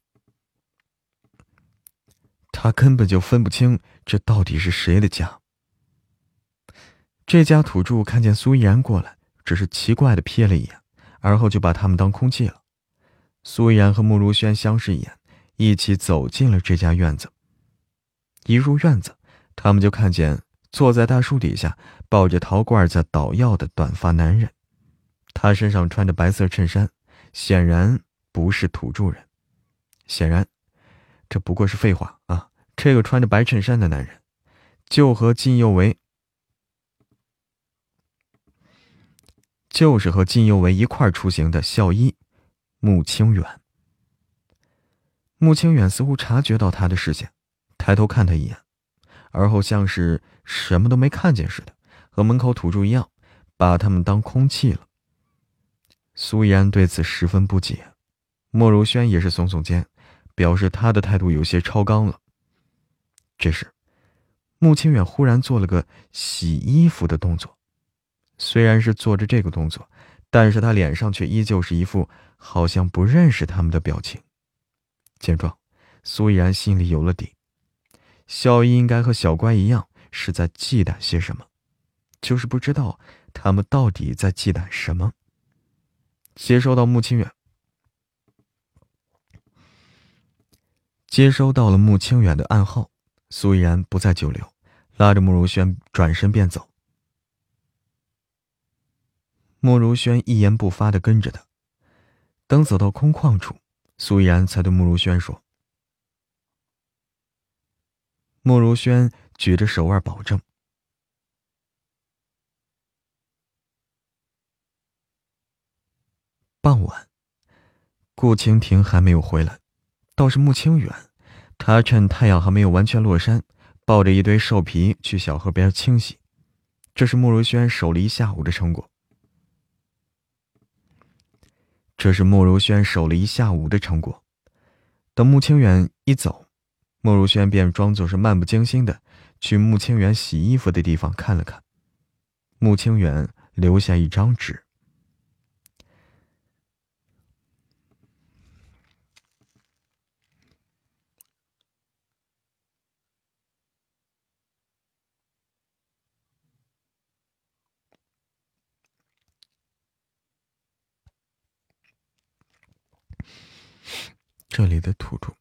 他根本就分不清这到底是谁的家。这家土著看见苏依然过来，只是奇怪的瞥了一眼，而后就把他们当空气了。苏依然和慕如轩相视一眼，一起走进了这家院子。一入院子，他们就看见坐在大树底下抱着陶罐在捣药的短发男人，他身上穿着白色衬衫，显然。不是土著人，显然，这不过是废话啊！这个穿着白衬衫的男人，就和靳佑维，就是和靳佑维一块出行的校医穆清远。穆清远似乎察觉到他的视线，抬头看他一眼，而后像是什么都没看见似的，和门口土著一样，把他们当空气了。苏依然对此十分不解，莫如轩也是耸耸肩，表示他的态度有些超纲了。这时，穆清远忽然做了个洗衣服的动作，虽然是做着这个动作，但是他脸上却依旧是一副好像不认识他们的表情。见状，苏依然心里有了底，小姨应该和小乖一样是在忌惮些什么，就是不知道他们到底在忌惮什么。接收到穆清远，接收到了穆清远的暗号，苏依然不再久留，拉着慕如轩转身便走。慕如轩一言不发的跟着他，等走到空旷处。苏依然才对慕如轩说：“慕如轩举着手腕保证。”傍晚，顾蜻蜓还没有回来，倒是穆清远，他趁太阳还没有完全落山，抱着一堆兽皮去小河边清洗。这是慕如轩守了一下午的成果。这是莫如轩守了一下午的成果。等穆清远一走，莫如轩便装作是漫不经心的去穆清远洗衣服的地方看了看。穆清远留下一张纸。这里的土著，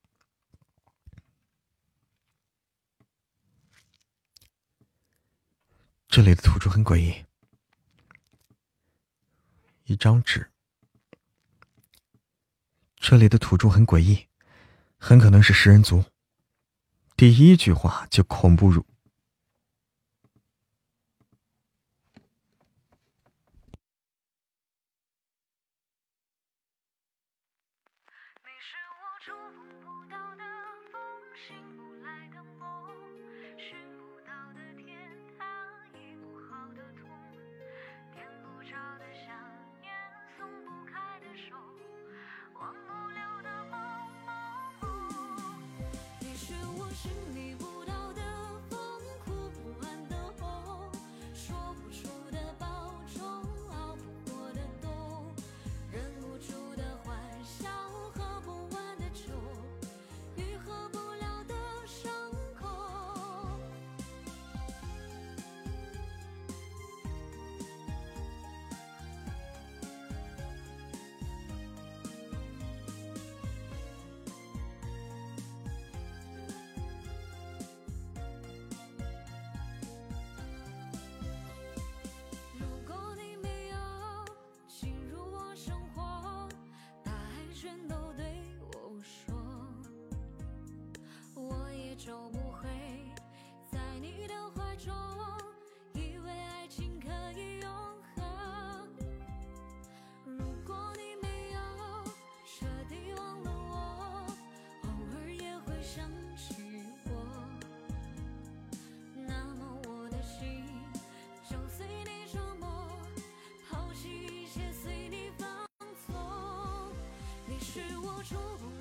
这里的土著很诡异。一张纸，这里的土著很诡异，很可能是食人族。第一句话就恐怖如。就不会在你的怀中以为爱情可以永恒如果你没有彻底忘了我偶尔也会想起我那么我的心就随你折磨抛弃一切随你放纵你是我触碰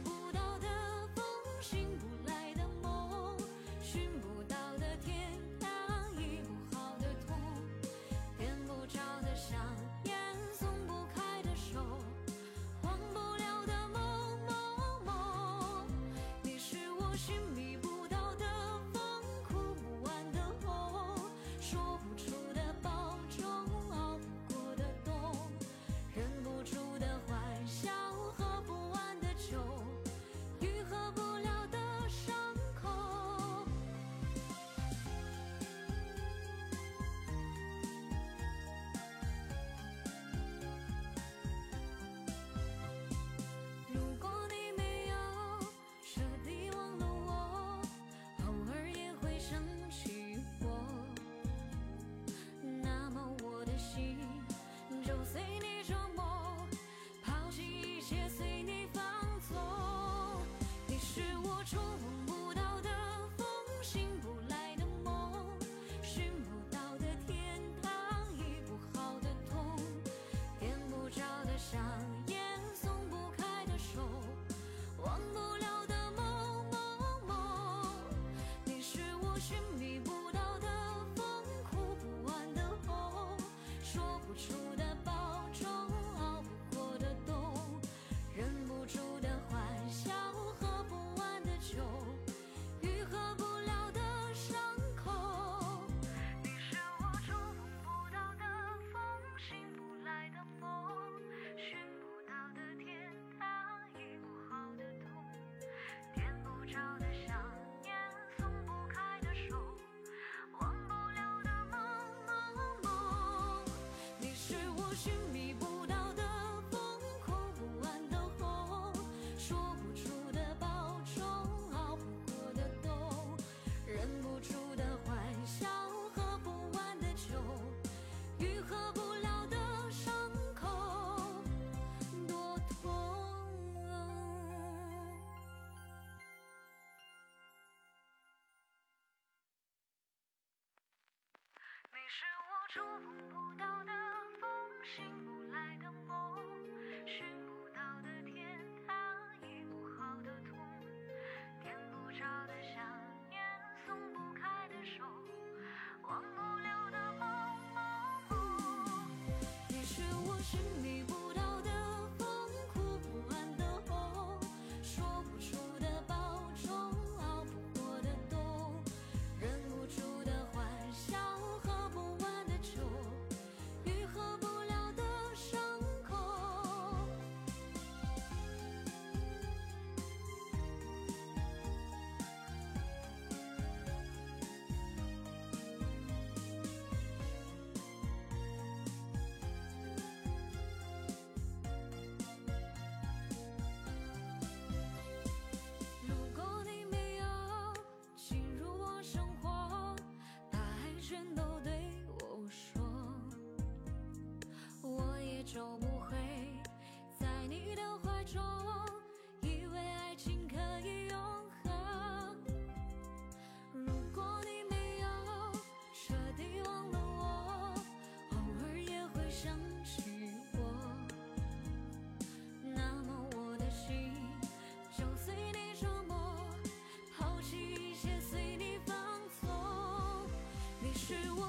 祝福。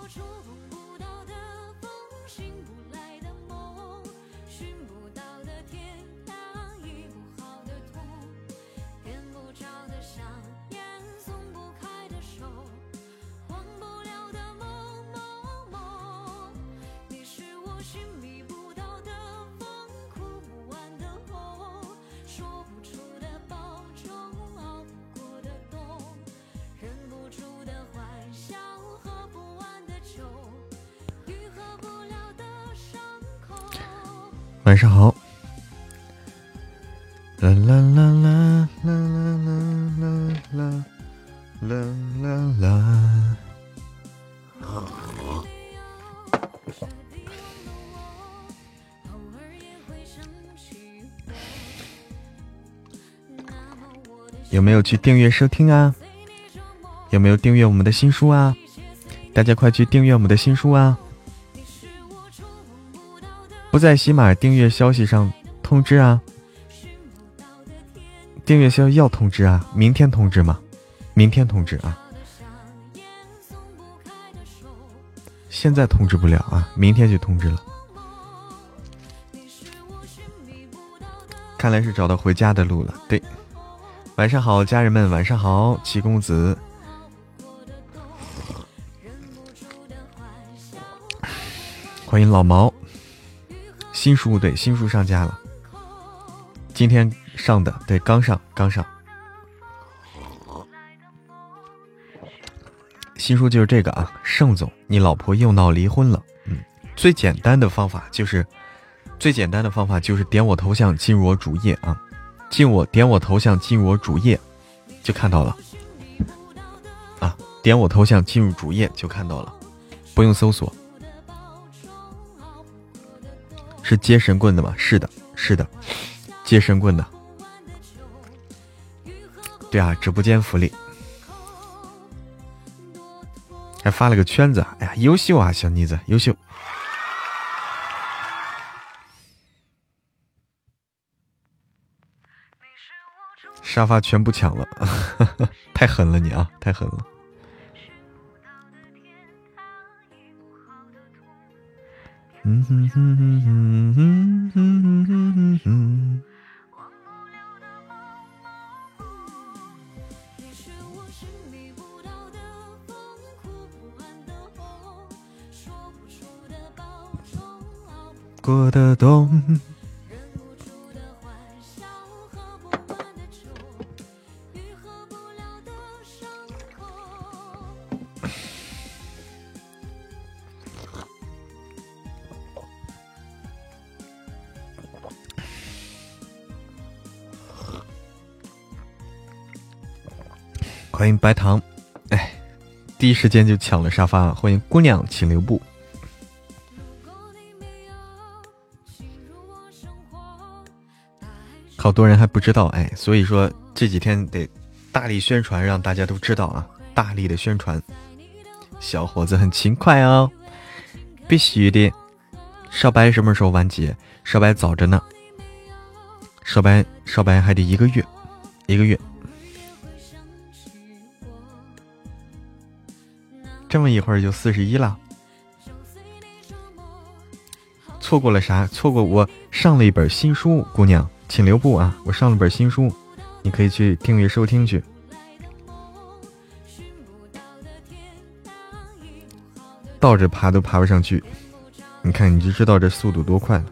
出祝福。晚上好。啦啦啦啦啦啦啦啦啦啦啦。有没有去订阅收听啊？有没有订阅我们的新书啊？大家快去订阅我们的新书啊！不在喜马订阅消息上通知啊！订阅消息要通知啊！明天通知吗？明天通知啊！现在通知不了啊！明天就通知了。看来是找到回家的路了。对，晚上好，家人们，晚上好，七公子，欢迎老毛。新书对新书上架了，今天上的对刚上刚上，新书就是这个啊，盛总，你老婆又闹离婚了。嗯，最简单的方法就是，最简单的方法就是点我头像进入我主页啊，进我点我头像进入我主页，就看到了。啊，点我头像进入主页就看到了，不用搜索。是接神棍的吗？是的，是的，接神棍的。对啊，直播间福利，还发了个圈子。哎呀，优秀啊，小妮子，优秀。沙发全部抢了，太狠了你啊，太狠了。哼哼哼哼哼哼哼哼哼哼忘不了的某某某你是我寻觅不到的风哭不完的红说不出的保重熬不过的冬欢迎白糖，哎，第一时间就抢了沙发。欢迎姑娘，请留步。好多人还不知道，哎，所以说这几天得大力宣传，让大家都知道啊！大力的宣传，小伙子很勤快哦。必须的。少白什么时候完结？少白早着呢。少白少白还得一个月，一个月。这么一会儿就四十一了，错过了啥？错过我上了一本新书，姑娘，请留步啊！我上了本新书，你可以去订阅收听去。倒着爬都爬不上去，你看你就知道这速度多快了。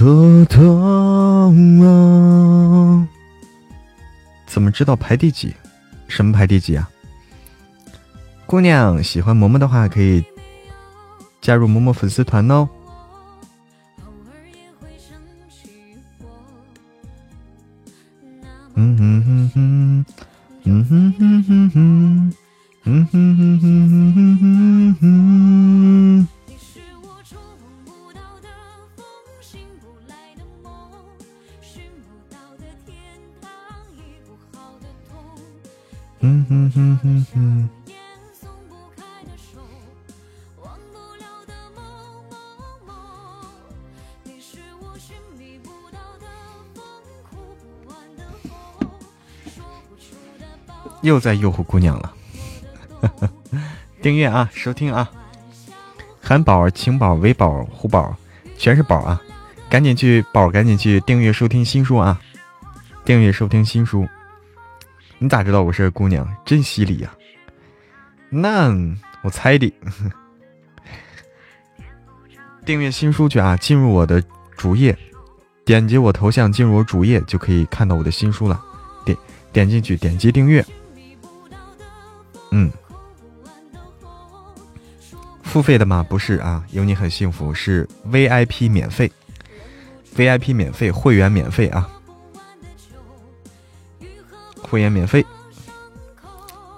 多痛啊！怎么知道排第几？什么排第几啊？姑娘喜欢嬷嬷的话，可以加入嬷嬷粉丝团哦。嗯哼哼哼，嗯哼哼哼哼，嗯哼哼哼哼哼哼。嗯哼哼哼哼。又在诱惑姑娘了，订阅啊，收听啊，韩宝、晴宝、维宝、虎宝，全是宝啊！赶紧去宝，赶紧去订阅收听新书啊！订阅收听新书。你咋知道我是个姑娘？真犀利呀！那我猜的。订阅新书去啊！进入我的主页，点击我头像进入我主页，就可以看到我的新书了。点点进去，点击订阅。嗯，付费的吗？不是啊，有你很幸福，是 VIP 免费，VIP 免费，会员免费啊。会员免费，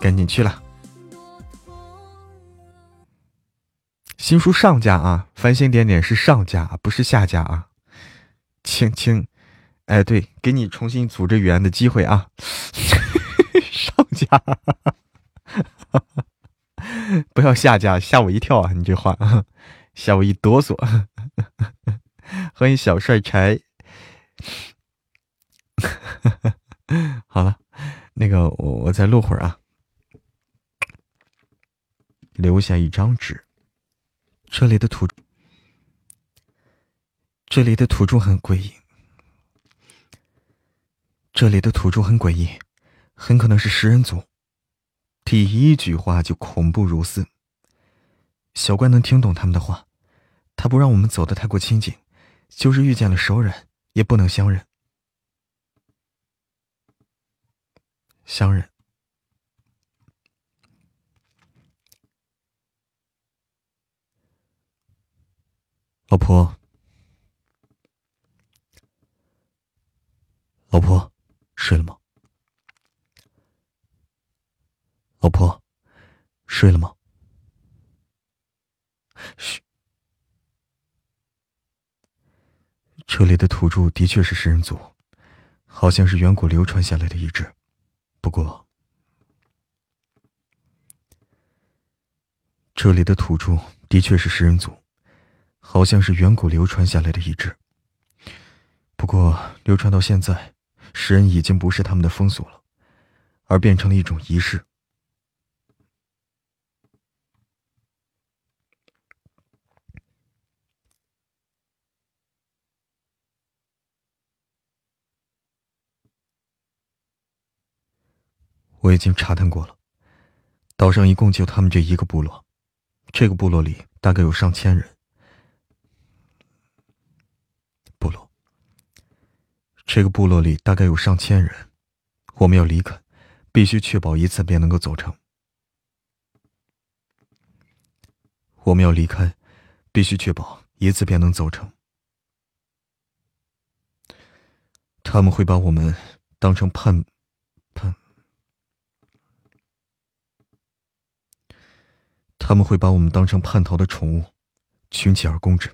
赶紧去了。新书上架啊！繁星点点是上架，不是下架啊！请请，哎，对，给你重新组织语言的机会啊！上架，不要下架，吓我一跳啊！你这话吓我一哆嗦。欢迎小帅柴。好了。那个，我我再录会儿啊，留下一张纸。这里的土，这里的土著很诡异，这里的土著很诡异，很可能是食人族。第一句话就恐怖如斯。小怪能听懂他们的话，他不让我们走得太过亲近，就是遇见了熟人，也不能相认。相认，老婆，老婆，睡了吗？老婆，睡了吗？嘘，这里的土著的确是食人族，好像是远古流传下来的一支。不过，这里的土著的确是食人族，好像是远古流传下来的一支。不过，流传到现在，食人已经不是他们的风俗了，而变成了一种仪式。我已经查探过了，岛上一共就他们这一个部落，这个部落里大概有上千人。部落，这个部落里大概有上千人，我们要离开，必须确保一次便能够走成。我们要离开，必须确保一次便能走成。他们会把我们当成叛他们会把我们当成叛逃的宠物，群起而攻之。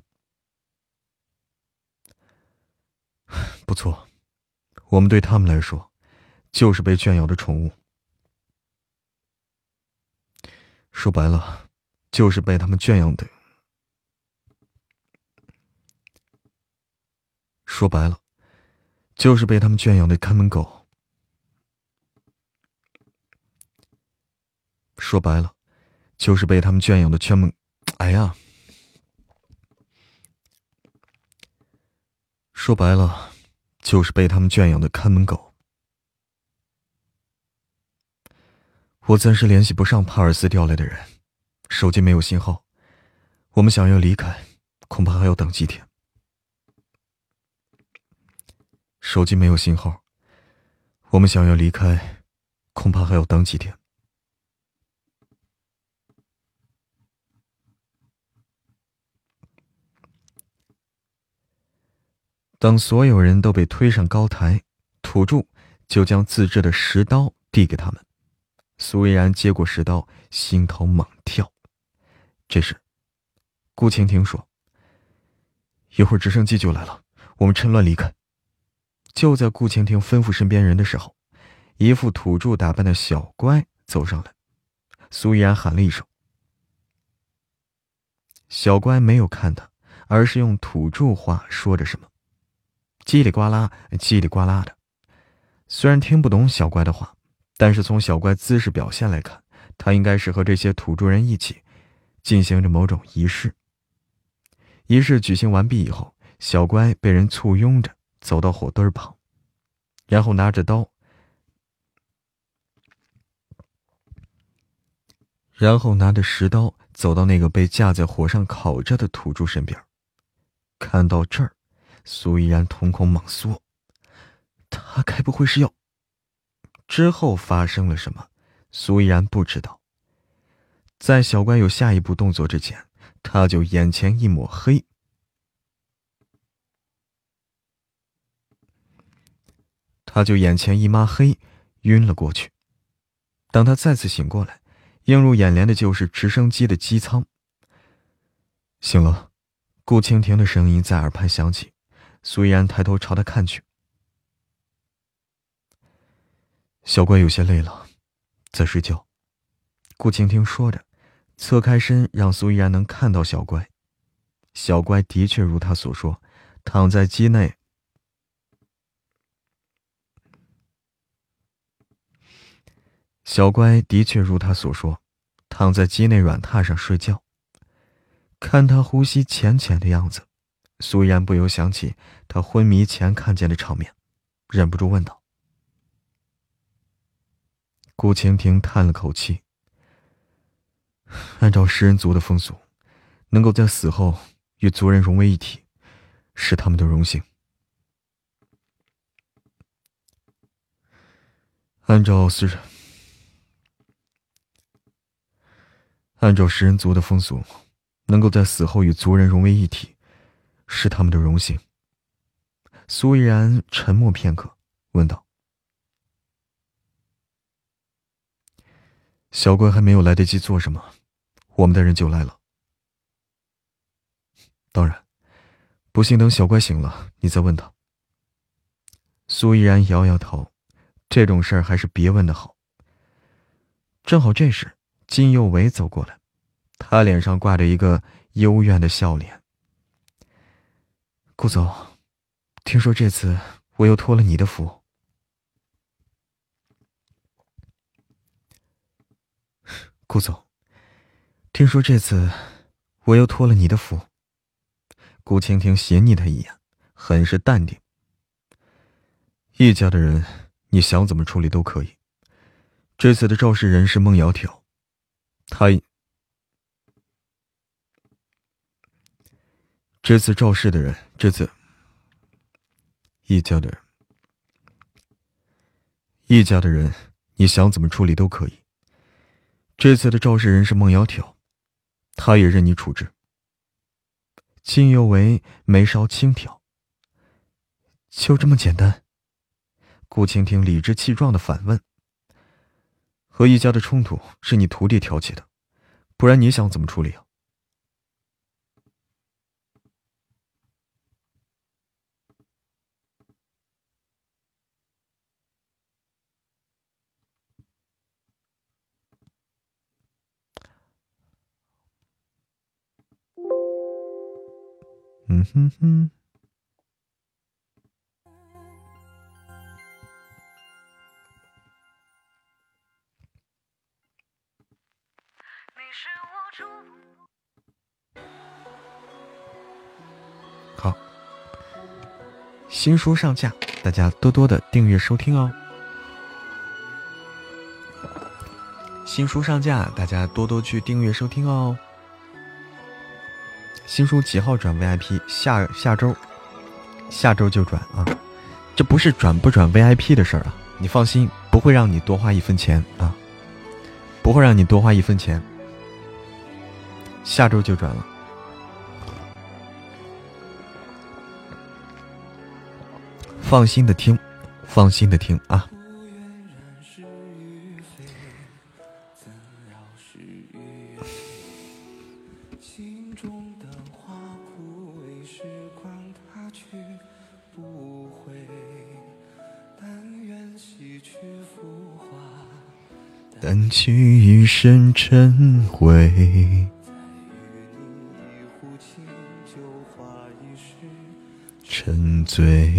不错，我们对他们来说，就是被圈养的宠物。说白了，就是被他们圈养的。说白了，就是被他们圈养的看门狗。说白了，就是被他们圈养的圈门。哎呀，说白了，就是被他们圈养的看门狗。我暂时联系不上帕尔斯调来的人，手机没有信号。我们想要离开，恐怕还要等几天。手机没有信号，我们想要离开，恐怕还要等几天。等所有人都被推上高台，土著就将自制的石刀递给他们。苏依然接过石刀，心头猛跳。这时，顾晴婷说：“一会儿直升机就来了，我们趁乱离开。”就在顾晴婷吩咐身边人的时候，一副土著打扮的小乖走上来。苏依然喊了一声，小乖没有看他，而是用土著话说着什么，叽里呱啦，叽里呱啦的。虽然听不懂小乖的话。但是从小乖姿势表现来看，他应该是和这些土著人一起进行着某种仪式。仪式举行完毕以后，小乖被人簇拥着走到火堆旁，然后拿着刀，然后拿着石刀走到那个被架在火上烤着的土著身边。看到这儿，苏依然瞳孔猛缩，他该不会是要……之后发生了什么？苏依然不知道。在小乖有下一步动作之前，他就眼前一抹黑，他就眼前一抹黑，晕了过去。等他再次醒过来，映入眼帘的就是直升机的机舱。醒了，顾蜻蜓的声音在耳畔响起。苏依然抬头朝他看去。小乖有些累了，在睡觉。顾晴听说着，侧开身让苏依然能看到小乖。小乖的确如他所说，躺在机内。小乖的确如他所说，躺在机内软榻上睡觉。看他呼吸浅浅的样子，苏依然不由想起他昏迷前看见的场面，忍不住问道。顾蜻蜓叹了口气。按照食人族的风俗，能够在死后与族人融为一体，是他们的荣幸。按照食人，按照食人族的风俗，能够在死后与族人融为一体，是他们的荣幸。苏依然沉默片刻，问道。小乖还没有来得及做什么，我们的人就来了。当然，不信等小乖醒了，你再问他。苏依然摇摇头，这种事儿还是别问的好。正好这时，金佑伟走过来，他脸上挂着一个幽怨的笑脸。顾总，听说这次我又托了你的福。顾总，听说这次我又托了你的福。顾蜻蜓斜睨他一眼，很是淡定。易家的人，你想怎么处理都可以。这次的肇事人是孟窈窕，他这次肇事的人，这次易家的人，易家的人，你想怎么处理都可以。这次的肇事人是孟瑶条，他也任你处置。金又为眉梢轻挑，就这么简单？顾蜻蜓理直气壮的反问。和一家的冲突是你徒弟挑起的，不然你想怎么处理啊？哼哼。好，新书上架，大家多多的订阅收听哦。新书上架，大家多多去订阅收听哦。新书几号转 VIP？下下周，下周就转啊！这不是转不转 VIP 的事儿啊，你放心，不会让你多花一分钱啊，不会让你多花一分钱。下周就转了，放心的听，放心的听啊。身尘灰，沉醉。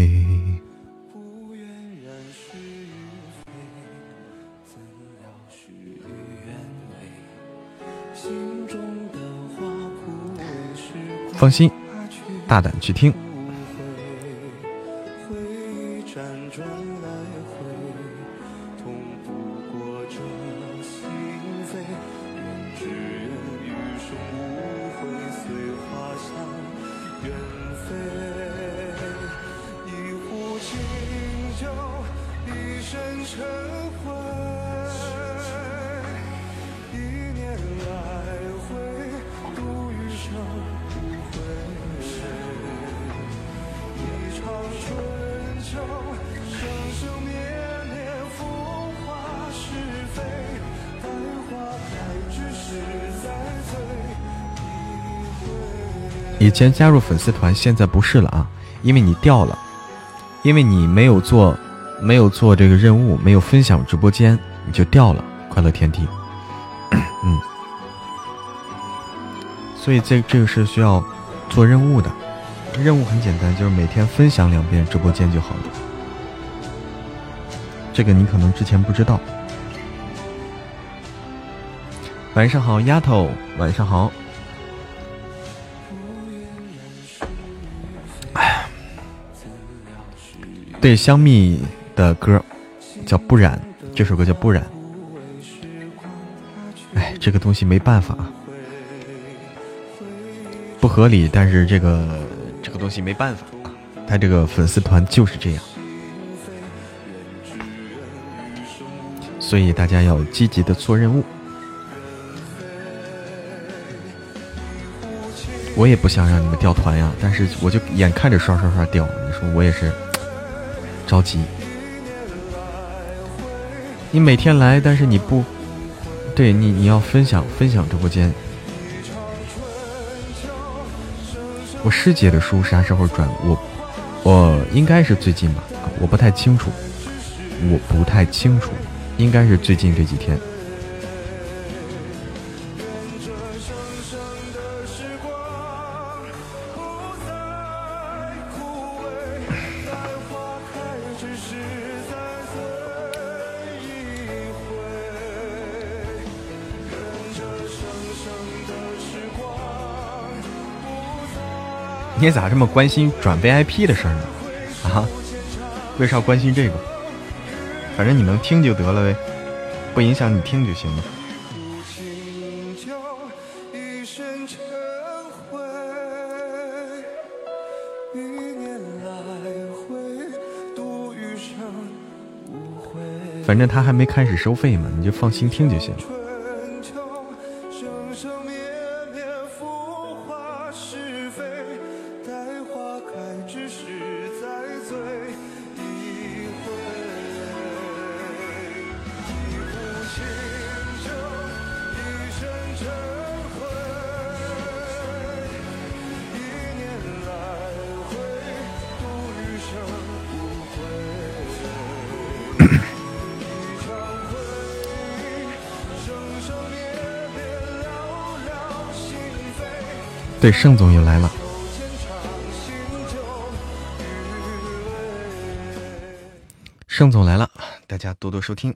放心，大胆去听。以前加入粉丝团，现在不是了啊，因为你掉了，因为你没有做，没有做这个任务，没有分享直播间，你就掉了快乐天地。嗯，所以这这个是需要做任务的，任务很简单，就是每天分享两遍直播间就好了。这个你可能之前不知道。晚上好，丫头，晚上好。对香蜜的歌叫《不染》，这首歌叫《不染》。哎，这个东西没办法，不合理，但是这个这个东西没办法啊，他这个粉丝团就是这样，所以大家要积极的做任务。我也不想让你们掉团呀，但是我就眼看着刷刷刷掉，你说我也是。着急，你每天来，但是你不对你，你要分享分享直播间。我师姐的书啥时候转？我我应该是最近吧，我不太清楚，我不太清楚，应该是最近这几天。你咋这么关心转 VIP 的事呢？啊，为啥关心这个？反正你能听就得了呗，不影响你听就行了。反正他还没开始收费嘛，你就放心听就行了。对，盛总也来了。盛总来了，大家多多收听。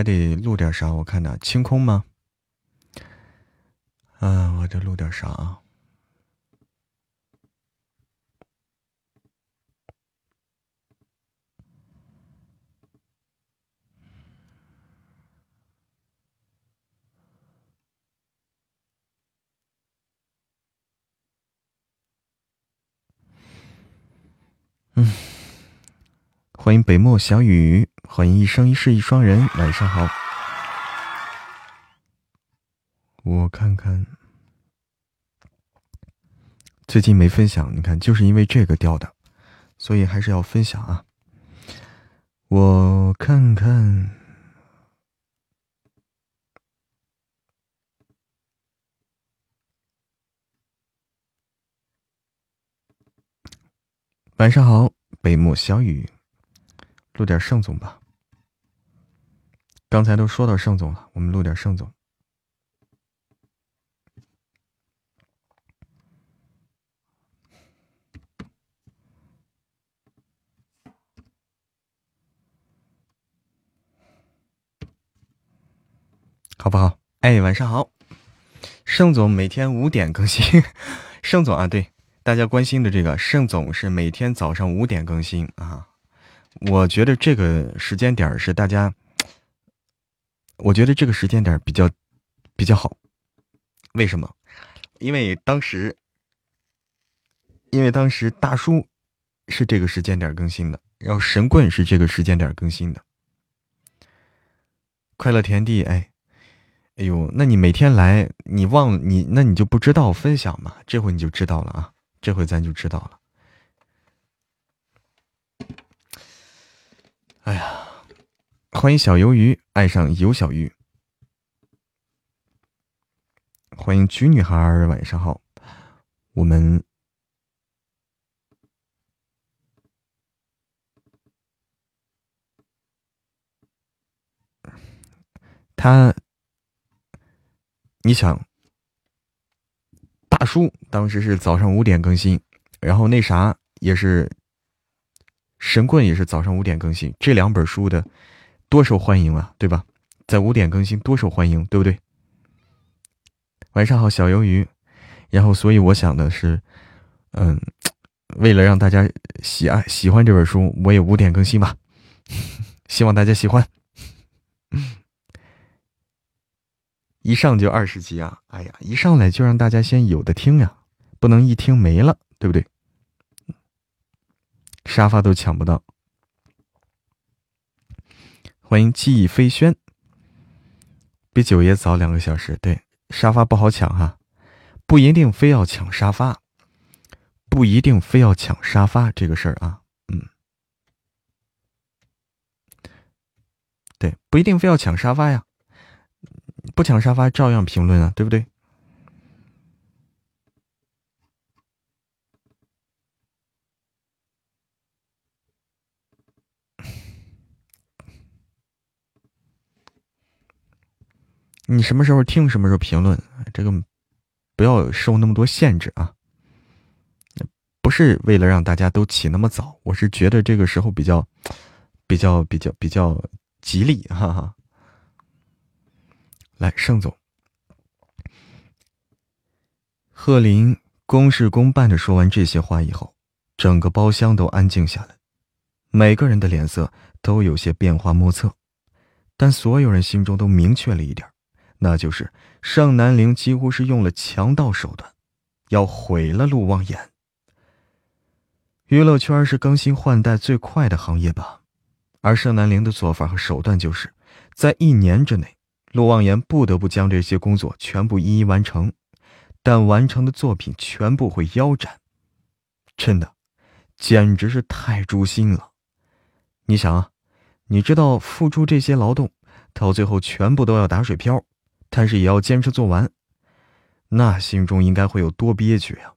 还得录点啥？我看呢，清空吗？啊，我得录点啥啊？嗯，欢迎北漠小雨，欢迎一生一世一双人，晚上好。我看看，最近没分享，你看就是因为这个掉的，所以还是要分享啊。我看看，晚上好，北漠小雨，录点盛总吧。刚才都说到盛总了，我们录点盛总。好不好？哎，晚上好，盛总每天五点更新。盛总啊，对大家关心的这个，盛总是每天早上五点更新啊。我觉得这个时间点是大家，我觉得这个时间点比较比较好。为什么？因为当时，因为当时大叔是这个时间点更新的，然后神棍是这个时间点更新的。快乐田地，哎。哎呦，那你每天来，你忘你，那你就不知道分享嘛？这回你就知道了啊！这回咱就知道了。哎呀，欢迎小鱿鱼爱上游小鱼，欢迎橘女孩，晚上好。我们他。你想，大叔当时是早上五点更新，然后那啥也是神棍也是早上五点更新，这两本书的多受欢迎啊，对吧？在五点更新多受欢迎，对不对？晚上好，小鱿鱼。然后，所以我想的是，嗯，为了让大家喜爱喜欢这本书，我也五点更新吧，希望大家喜欢。一上就二十集啊！哎呀，一上来就让大家先有的听呀，不能一听没了，对不对？沙发都抢不到。欢迎记忆飞轩，比九爷早两个小时。对，沙发不好抢哈，不一定非要抢沙发，不一定非要抢沙发这个事儿啊。嗯，对，不一定非要抢沙发呀。不抢沙发照样评论啊，对不对？你什么时候听，什么时候评论，这个不要受那么多限制啊！不是为了让大家都起那么早，我是觉得这个时候比较、比较、比较、比较吉利，哈哈。来，盛总，贺林公事公办的说完这些话以后，整个包厢都安静下来，每个人的脸色都有些变化莫测，但所有人心中都明确了一点，那就是盛南陵几乎是用了强盗手段，要毁了陆望言。娱乐圈是更新换代最快的行业吧？而盛南陵的做法和手段，就是在一年之内，陆望言不得不将这些工作全部一一完成，但完成的作品全部会腰斩。真的，简直是太诛心了。你想啊，你知道付出这些劳动，到最后全部都要打水漂，但是也要坚持做完，那心中应该会有多憋屈呀！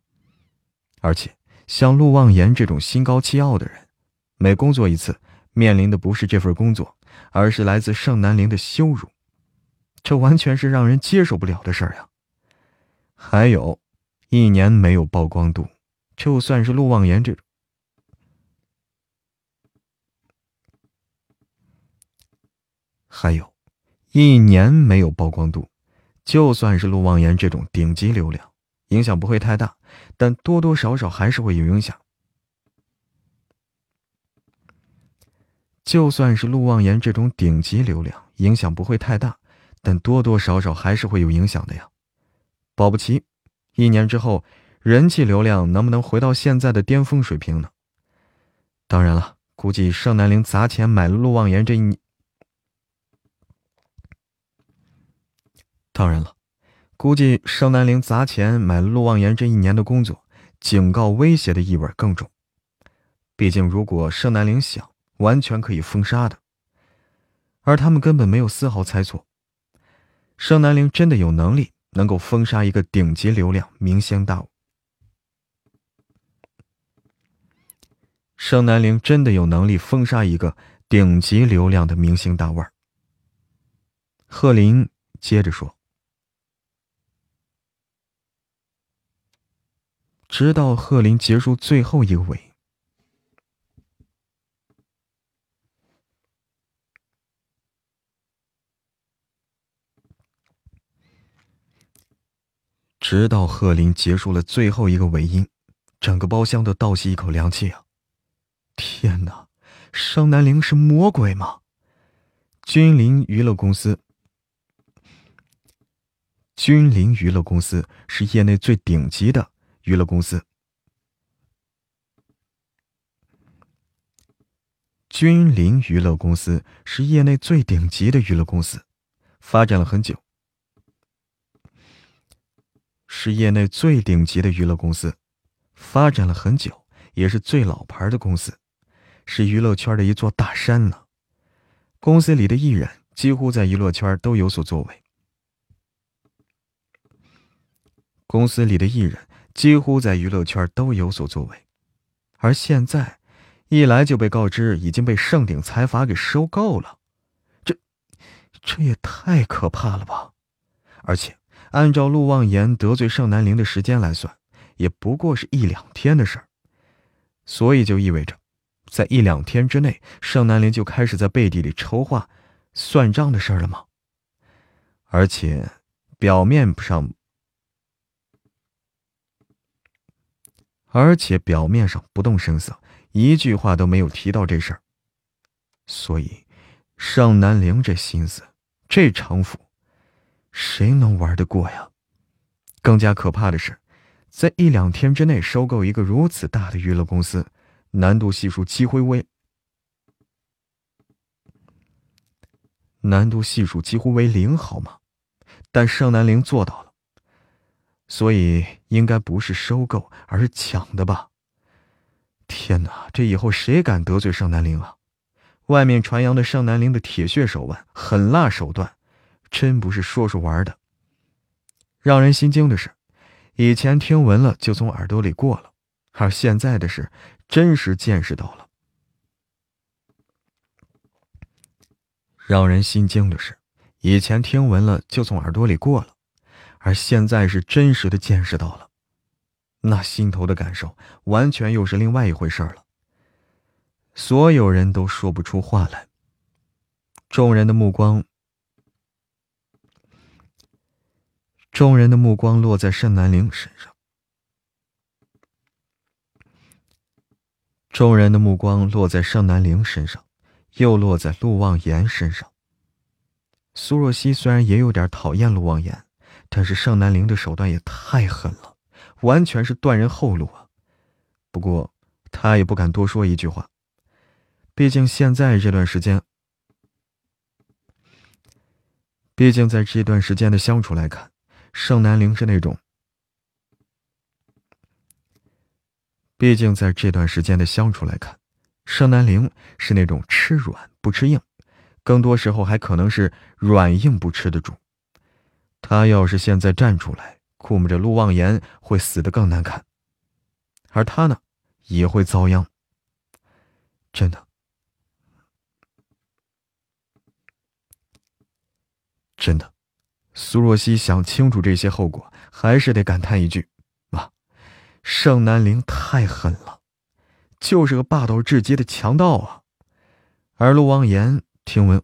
而且像陆望言这种心高气傲的人，每工作一次。面临的不是这份工作，而是来自盛南陵的羞辱，这完全是让人接受不了的事儿呀。还有，一年没有曝光度，就算是陆望言这种，还有，一年没有曝光度，就算是陆望言这种顶级流量，影响不会太大，但多多少少还是会有影响。就算是陆望言这种顶级流量，影响不会太大，但多多少少还是会有影响的呀。保不齐，一年之后，人气流量能不能回到现在的巅峰水平呢？当然了，估计盛南陵砸钱买了陆望言这一当然了，估计盛南陵砸钱买了陆望言这一年的工作，警告威胁的意味更重。毕竟，如果盛南陵想。完全可以封杀的，而他们根本没有丝毫猜错。盛南陵真的有能力能够封杀一个顶级流量明星大。盛南陵真的有能力封杀一个顶级流量的明星大腕。贺林接着说：“直到贺林结束最后一个尾。”直到贺林结束了最后一个尾音，整个包厢都倒吸一口凉气啊！天哪，商南陵是魔鬼吗？君临娱乐公司，君临娱乐公司是业内最顶级的娱乐公司。君临娱乐公司是业内最顶级的娱乐公司，发展了很久。是业内最顶级的娱乐公司，发展了很久，也是最老牌的公司，是娱乐圈的一座大山呢。公司里的艺人几乎在娱乐圈都有所作为，公司里的艺人几乎在娱乐圈都有所作为，而现在，一来就被告知已经被盛鼎财阀给收购了，这，这也太可怕了吧！而且。按照陆望言得罪盛南陵的时间来算，也不过是一两天的事儿，所以就意味着，在一两天之内，盛南陵就开始在背地里筹划算账的事儿了吗？而且，表面上，而且表面上不动声色，一句话都没有提到这事儿。所以，盛南陵这心思，这城府。谁能玩得过呀？更加可怕的是，在一两天之内收购一个如此大的娱乐公司，难度系数几乎为难度系数几乎为零，好吗？但盛南陵做到了，所以应该不是收购，而是抢的吧？天哪，这以后谁敢得罪盛南陵啊？外面传扬的盛南陵的铁血手腕、狠辣手段。真不是说说玩的。让人心惊的是，以前听闻了就从耳朵里过了，而现在的是真实见识到了。让人心惊的是，以前听闻了就从耳朵里过了，而现在是真实的见识到了，那心头的感受完全又是另外一回事了。所有人都说不出话来，众人的目光。众人的目光落在盛南陵身上，众人的目光落在盛南陵身上，又落在陆望言身上。苏若曦虽然也有点讨厌陆望言，但是盛南陵的手段也太狠了，完全是断人后路啊！不过他也不敢多说一句话，毕竟现在这段时间，毕竟在这段时间的相处来看，盛南陵是那种，毕竟在这段时间的相处来看，盛南陵是那种吃软不吃硬，更多时候还可能是软硬不吃的主。他要是现在站出来，估摸着陆望言会死得更难看，而他呢，也会遭殃。真的，真的，苏若曦想清楚这些后果，还是得感叹一句：啊，盛南陵太狠了，就是个霸道至极的强盗啊！而陆望言听闻。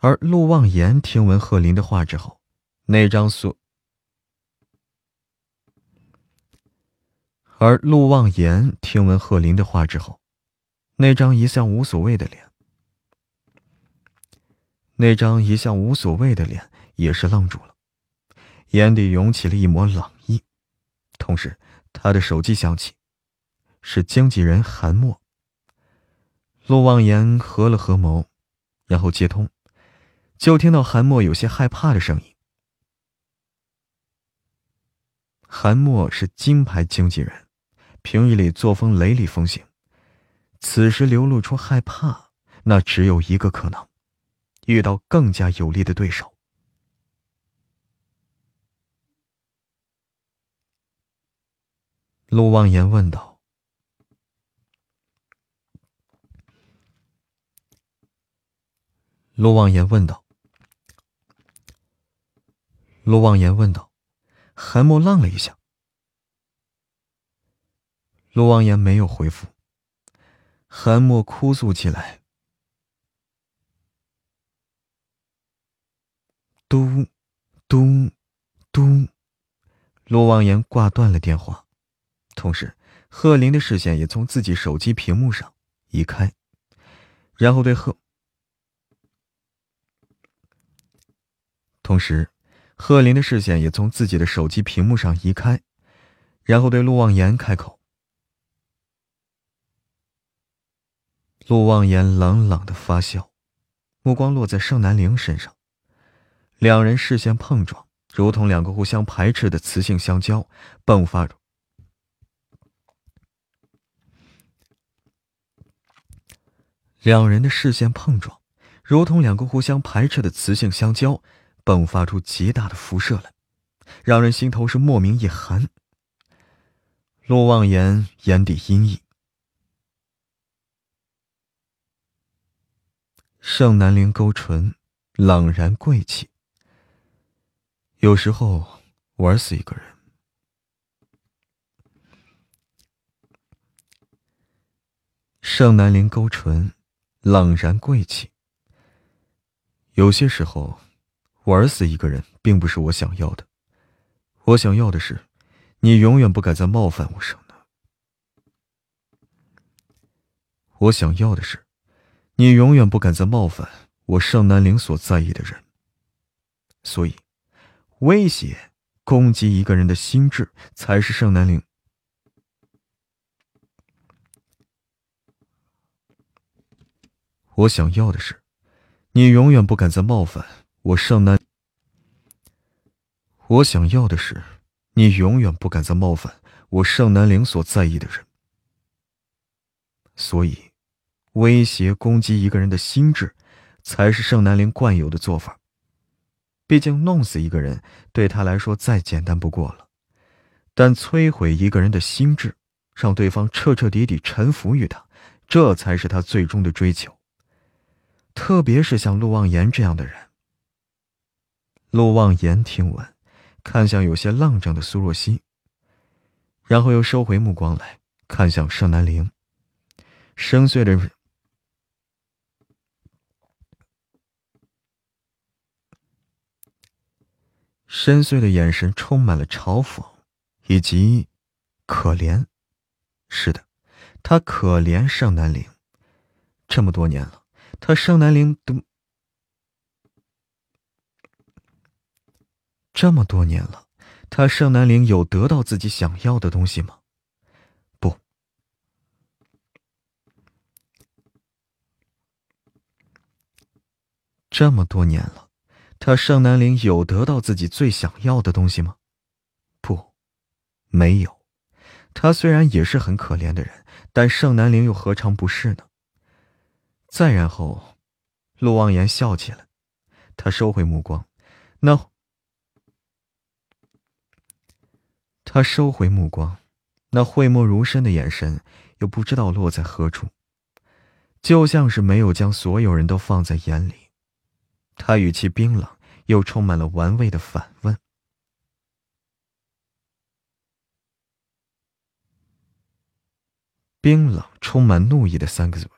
而陆望言听闻贺林的话之后，那张素；而陆望言听闻贺林的话之后，那张一向无所谓的脸，那张一向无所谓的脸也是愣住了，眼底涌起了一抹冷意。同时，他的手机响起，是经纪人韩墨。陆望言合了合眸，然后接通。就听到韩墨有些害怕的声音。韩墨是金牌经纪人，平日里作风雷厉风行，此时流露出害怕，那只有一个可能：遇到更加有力的对手。陆望言问道：“陆望言问道。”陆望言问道：“韩墨愣了一下。”陆望言没有回复。韩墨哭诉起来：“嘟，嘟，嘟。”陆望言挂断了电话，同时贺林的视线也从自己手机屏幕上移开，然后对贺，同时。贺林的视线也从自己的手机屏幕上移开，然后对陆望言开口。陆望言冷冷的发笑，目光落在盛南陵身上，两人视线碰撞，如同两个互相排斥的磁性相交，迸发着。两人的视线碰撞，如同两个互相排斥的磁性相交。迸发出极大的辐射来，让人心头是莫名一寒。陆望言眼底阴翳，盛南陵勾唇，冷然贵气。有时候玩死一个人。盛南陵勾唇，冷然贵气。有些时候。玩死一个人并不是我想要的，我想要的是，你永远不敢再冒犯我盛南。我想要的是，你永远不敢再冒犯我盛南陵所在意的人。所以，威胁、攻击一个人的心智，才是盛南陵。我想要的是，你永远不敢再冒犯我盛南。我想要的是，你永远不敢再冒犯我盛南陵所在意的人。所以，威胁攻击一个人的心智，才是盛南陵惯有的做法。毕竟，弄死一个人对他来说再简单不过了，但摧毁一个人的心智，让对方彻彻底底臣服于他，这才是他最终的追求。特别是像陆望言这样的人。陆望言听闻。看向有些浪怔的苏若曦，然后又收回目光来看向盛南陵，深邃的、深邃的眼神充满了嘲讽以及可怜。是的，他可怜盛南陵，这么多年了，他盛南陵都。这么多年了，他盛南陵有得到自己想要的东西吗？不。这么多年了，他盛南陵有得到自己最想要的东西吗？不，没有。他虽然也是很可怜的人，但盛南陵又何尝不是呢？再然后，陆望言笑起来，他收回目光，那他收回目光，那讳莫如深的眼神又不知道落在何处，就像是没有将所有人都放在眼里。他语气冰冷，又充满了玩味的反问，冰冷、充满怒意的三个字。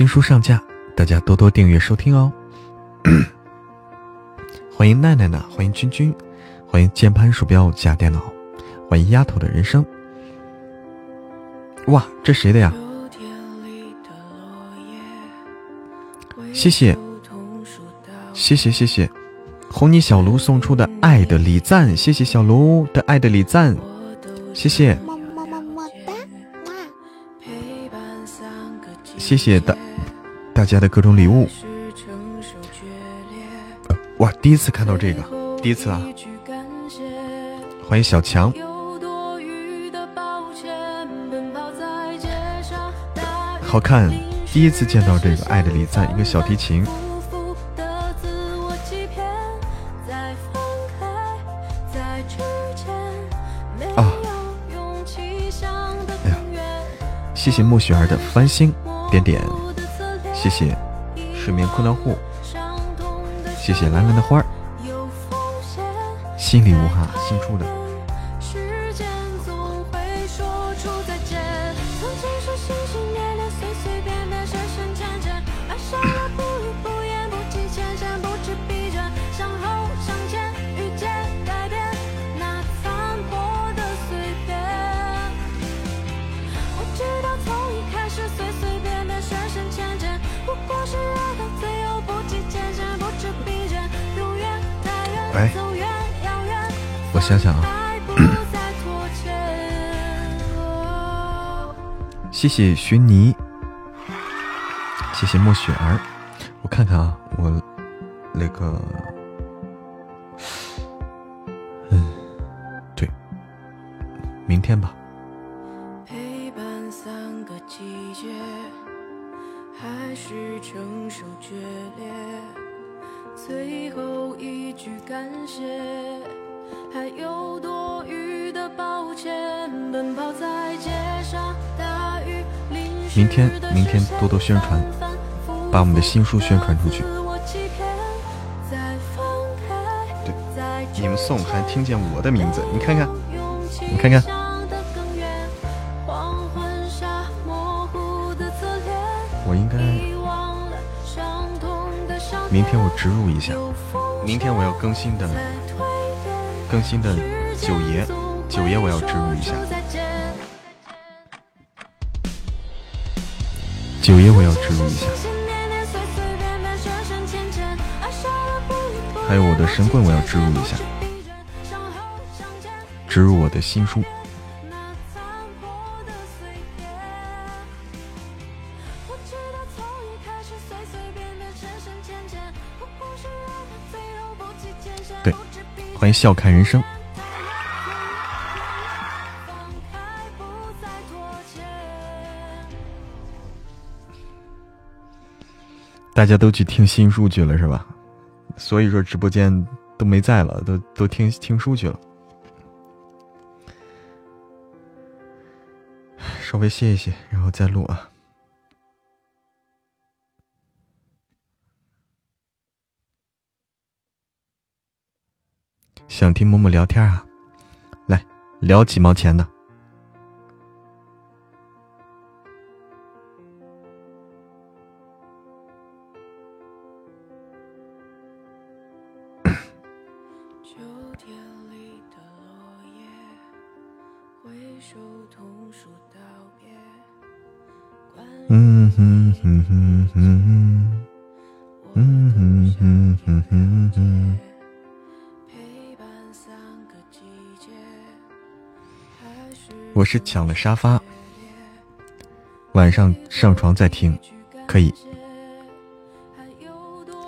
新书上架，大家多多订阅收听哦。欢迎奈奈呢，欢迎君君，欢迎键盘鼠标加电脑，欢迎丫头的人生。哇，这谁的呀？谢谢，谢谢谢谢，红泥小卢送出的爱的礼赞，谢谢小卢的爱的礼赞，谢谢，么么么么哒谢谢大大家的各种礼物。哇，第一次看到这个，第一次啊！欢迎小强，好看，第一次见到这个爱的礼赞，一个小提琴。啊！哎呀，谢谢莫雪儿的繁星点点，谢谢睡眠困难户。谢谢蓝蓝的花儿，新礼物哈，新出的。谢谢徐妮，谢谢莫雪儿，我看看啊，我那个，嗯，对，明天吧。天，明天多多宣传，把我们的新书宣传出去。对，你们送还听见我的名字，你看看，你看看。我应该，明天我植入一下，明天我要更新的。更新的九爷，九爷我要植入一下。九爷我要植入一下。还有我的神棍我要植入一下。植入我的新书。对欢迎笑看人生，大家都去听新书去了是吧？所以说直播间都没在了，都都听听书去了。稍微歇一歇，然后再录啊。想听默默聊天啊？来聊几毛钱的。是抢了沙发，晚上上床再听，可以。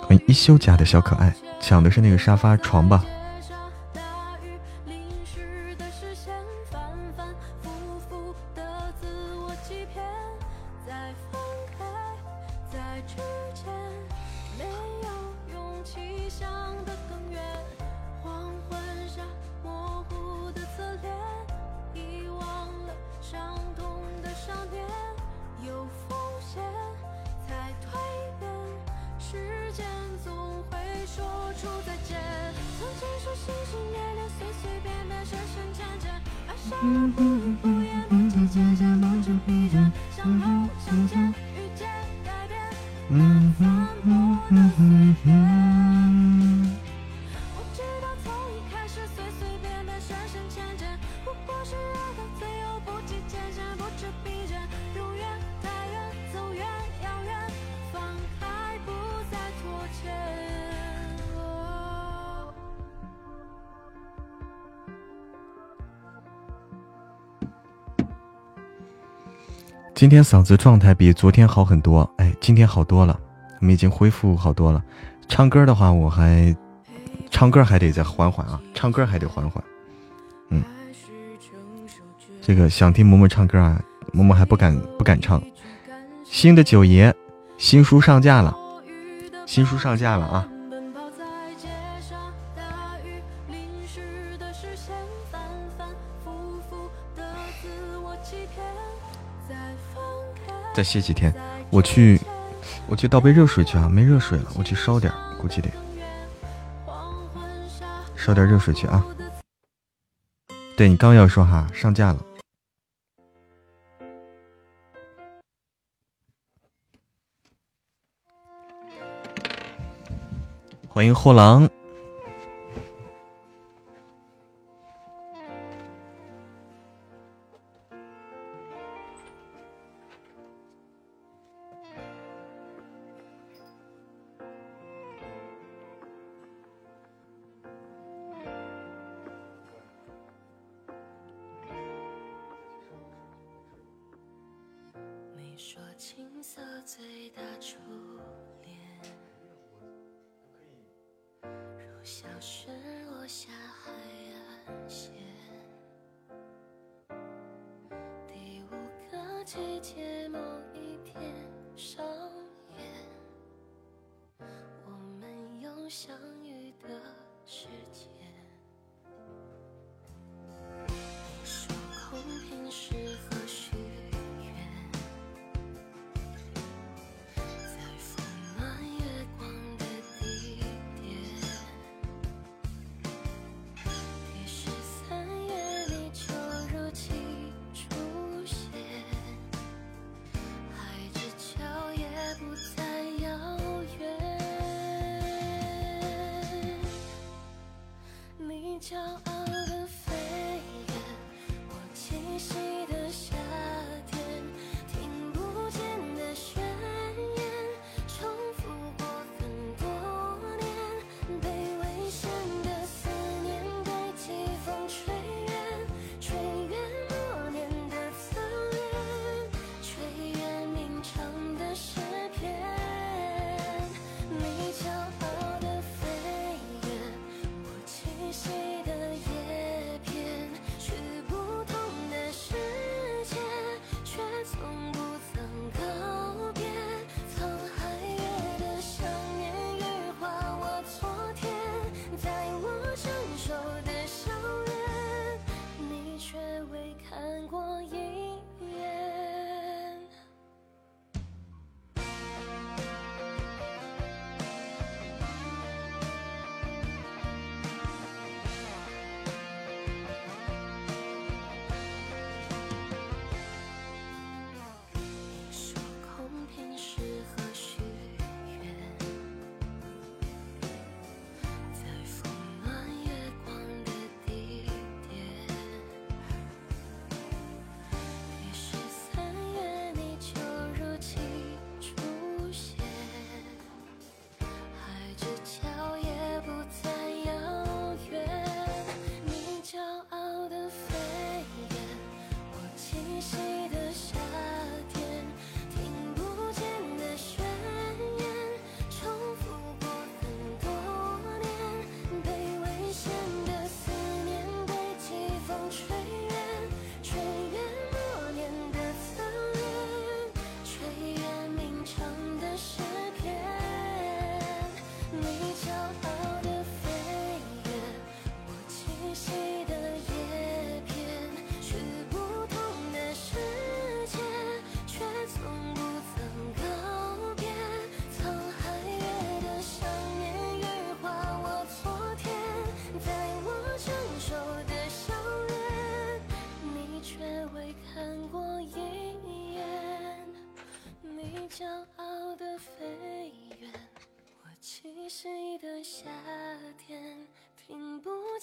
欢迎一休家的小可爱，抢的是那个沙发床吧。今天嗓子状态比昨天好很多，哎，今天好多了，我们已经恢复好多了。唱歌的话，我还唱歌还得再缓缓啊，唱歌还得缓缓。嗯，这个想听嬷嬷唱歌啊，嬷嬷还不敢不敢唱。新的九爷，新书上架了，新书上架了啊。再歇几天，我去，我去倒杯热水去啊！没热水了，我去烧点，估计得烧点热水去啊。对你刚要说哈，上架了，欢迎货郎。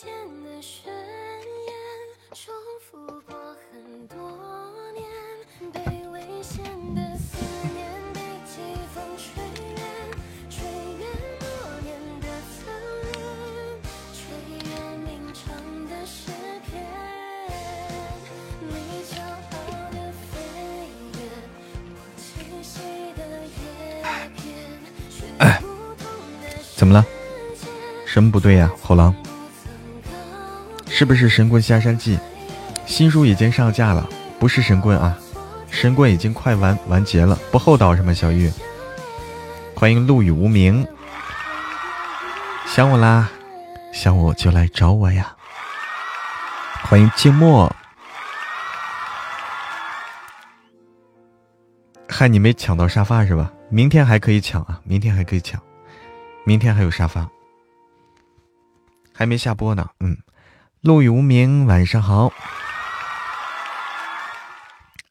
间的誓言重复过很多年，被危险的思念被季风吹远。吹远多年的曾云，吹远鸣唱的诗篇怎么了？什么不对呀，后狼？是不是《神棍下山记》新书已经上架了？不是神棍啊，神棍已经快完完结了，不厚道是吗？小玉，欢迎陆羽无名，想我啦？想我就来找我呀！欢迎静默，害你没抢到沙发是吧？明天还可以抢啊，明天还可以抢。明天还有沙发，还没下播呢。嗯，陆羽无名，晚上好。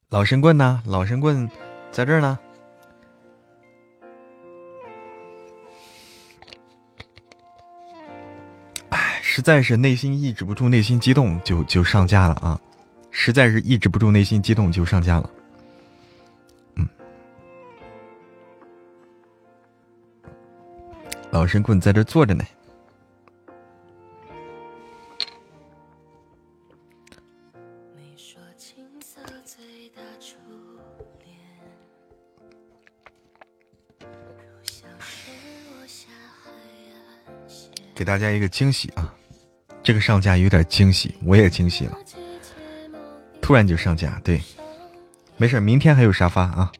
老神棍呢？老神棍在这儿呢。哎，实在是内心抑制不住内心激动，就就上架了啊！实在是抑制不住内心激动，就上架了。嗯老神棍在这坐着呢。给大家一个惊喜啊！这个上架有点惊喜，我也惊喜了。突然就上架，对，没事，明天还有沙发啊。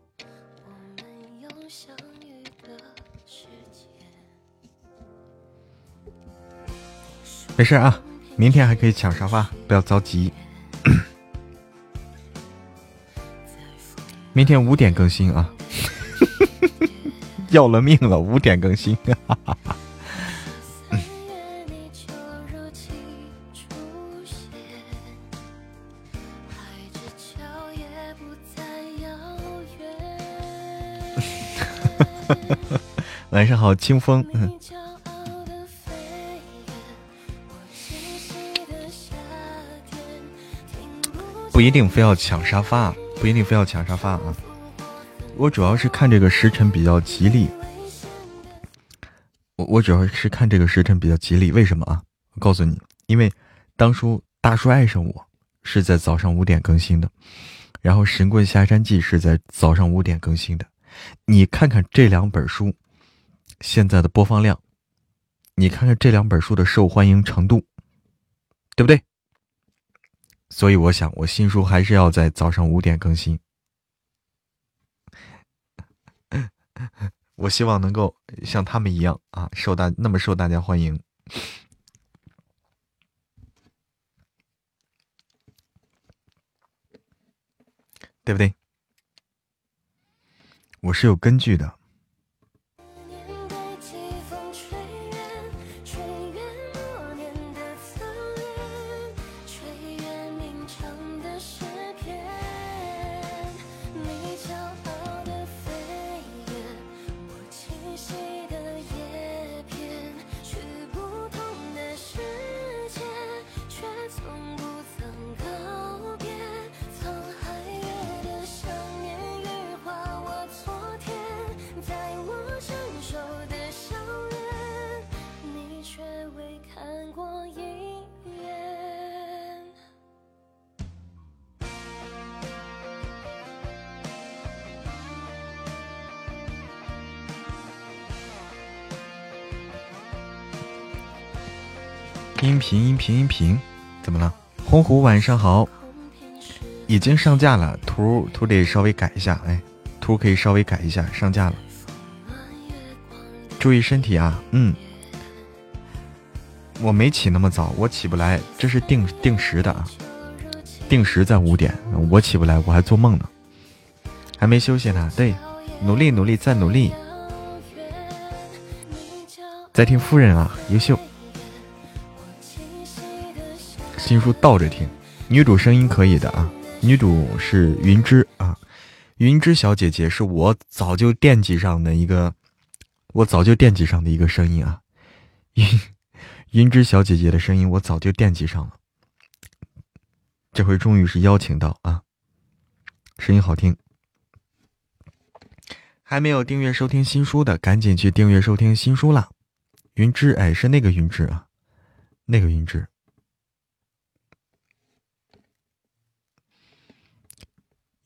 没事啊，明天还可以抢沙发，不要着急。明天五点更新啊！要了命了，五点更新。哈哈哈晚上好，清风。嗯。不一定非要抢沙发，不一定非要抢沙发啊！我主要是看这个时辰比较吉利。我我主要是看这个时辰比较吉利，为什么啊？我告诉你，因为当初大叔爱上我是在早上五点更新的，然后神棍下山记是在早上五点更新的。你看看这两本书现在的播放量，你看看这两本书的受欢迎程度，对不对？所以我想，我新书还是要在早上五点更新。我希望能够像他们一样啊，受大那么受大家欢迎，对不对？我是有根据的。音频，音频，音频，怎么了？红狐晚上好，已经上架了，图图得稍微改一下，哎，图可以稍微改一下，上架了，注意身体啊，嗯，我没起那么早，我起不来，这是定定时的啊，定时在五点，我起不来，我还做梦呢，还没休息呢，对，努力努力再努力，在听夫人啊，优秀。新书倒着听，女主声音可以的啊，女主是云芝啊，云芝小姐姐是我早就惦记上的一个，我早就惦记上的一个声音啊，云 云芝小姐姐的声音我早就惦记上了，这回终于是邀请到啊，声音好听。还没有订阅收听新书的，赶紧去订阅收听新书啦！云芝，哎，是那个云芝啊，那个云芝。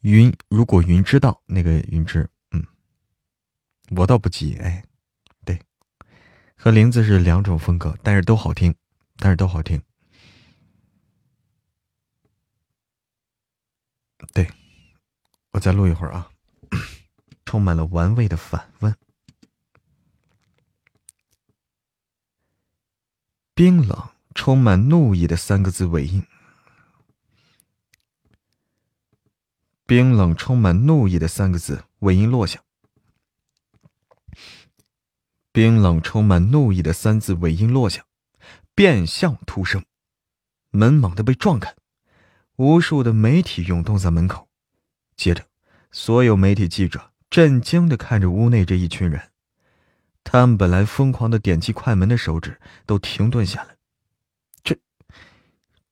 云，如果云知道那个云芝，嗯，我倒不急，哎，对，和林子是两种风格，但是都好听，但是都好听。对，我再录一会儿啊。充满了玩味的反问，冰冷、充满怒意的三个字尾音，冰冷、充满怒意的三个字尾音落下，冰冷、充满怒意的三字尾音落下，变相突生，门猛地被撞开，无数的媒体涌动在门口，接着，所有媒体记者。震惊的看着屋内这一群人，他们本来疯狂的点击快门的手指都停顿下来。这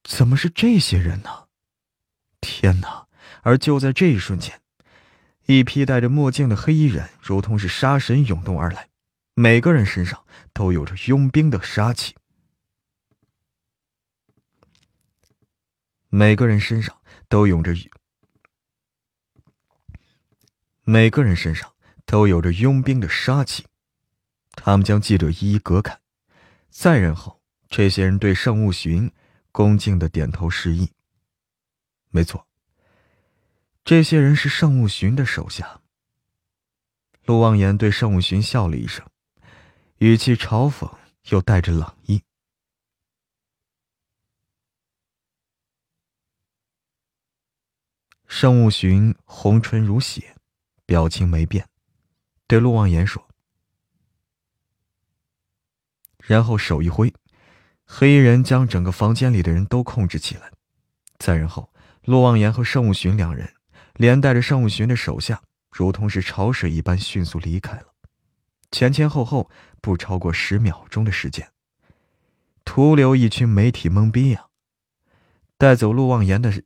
怎么是这些人呢？天哪！而就在这一瞬间，一批戴着墨镜的黑衣人如同是杀神涌动而来，每个人身上都有着佣兵的杀气，每个人身上都有着。每个人身上都有着佣兵的杀气，他们将记者一一隔开，再然后，这些人对圣物巡恭敬的点头示意。没错，这些人是圣物巡的手下。陆望言对圣物巡笑了一声，语气嘲讽又带着冷意。圣物巡红唇如血。表情没变，对陆望言说，然后手一挥，黑衣人将整个房间里的人都控制起来。再然后，陆望言和圣物巡两人，连带着圣物巡的手下，如同是潮水一般迅速离开了。前前后后不超过十秒钟的时间，徒留一群媒体懵逼呀！带走陆望言的。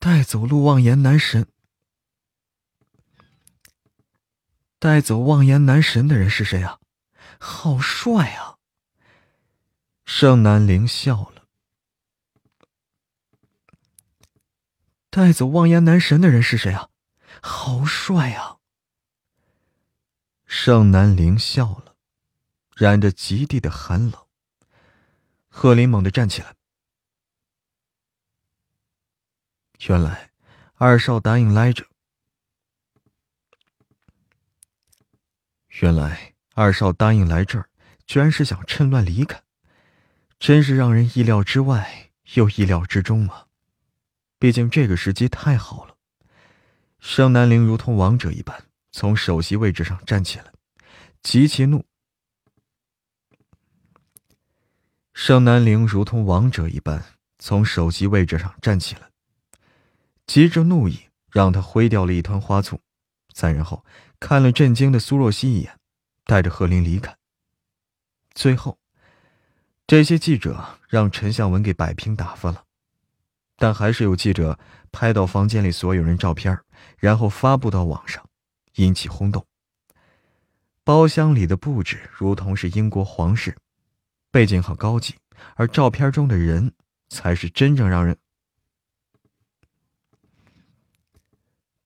带走陆望言男神，带走望言男神的人是谁啊？好帅啊！盛南陵笑了。带走望言男神的人是谁啊？好帅啊！盛南陵笑了，染着极地的寒冷。贺林猛地站起来。原来，二少答应来着。原来二少答应来这儿，居然是想趁乱离开，真是让人意料之外又意料之中啊！毕竟这个时机太好了。盛南陵如同王者一般从首席位置上站起来，极其怒。盛南陵如同王者一般从首席位置上站起来。急着怒意让他挥掉了一团花簇，再然后看了震惊的苏若曦一眼，带着贺林离开。最后，这些记者让陈向文给摆平打发了，但还是有记者拍到房间里所有人照片，然后发布到网上，引起轰动。包厢里的布置如同是英国皇室，背景很高级，而照片中的人才是真正让人。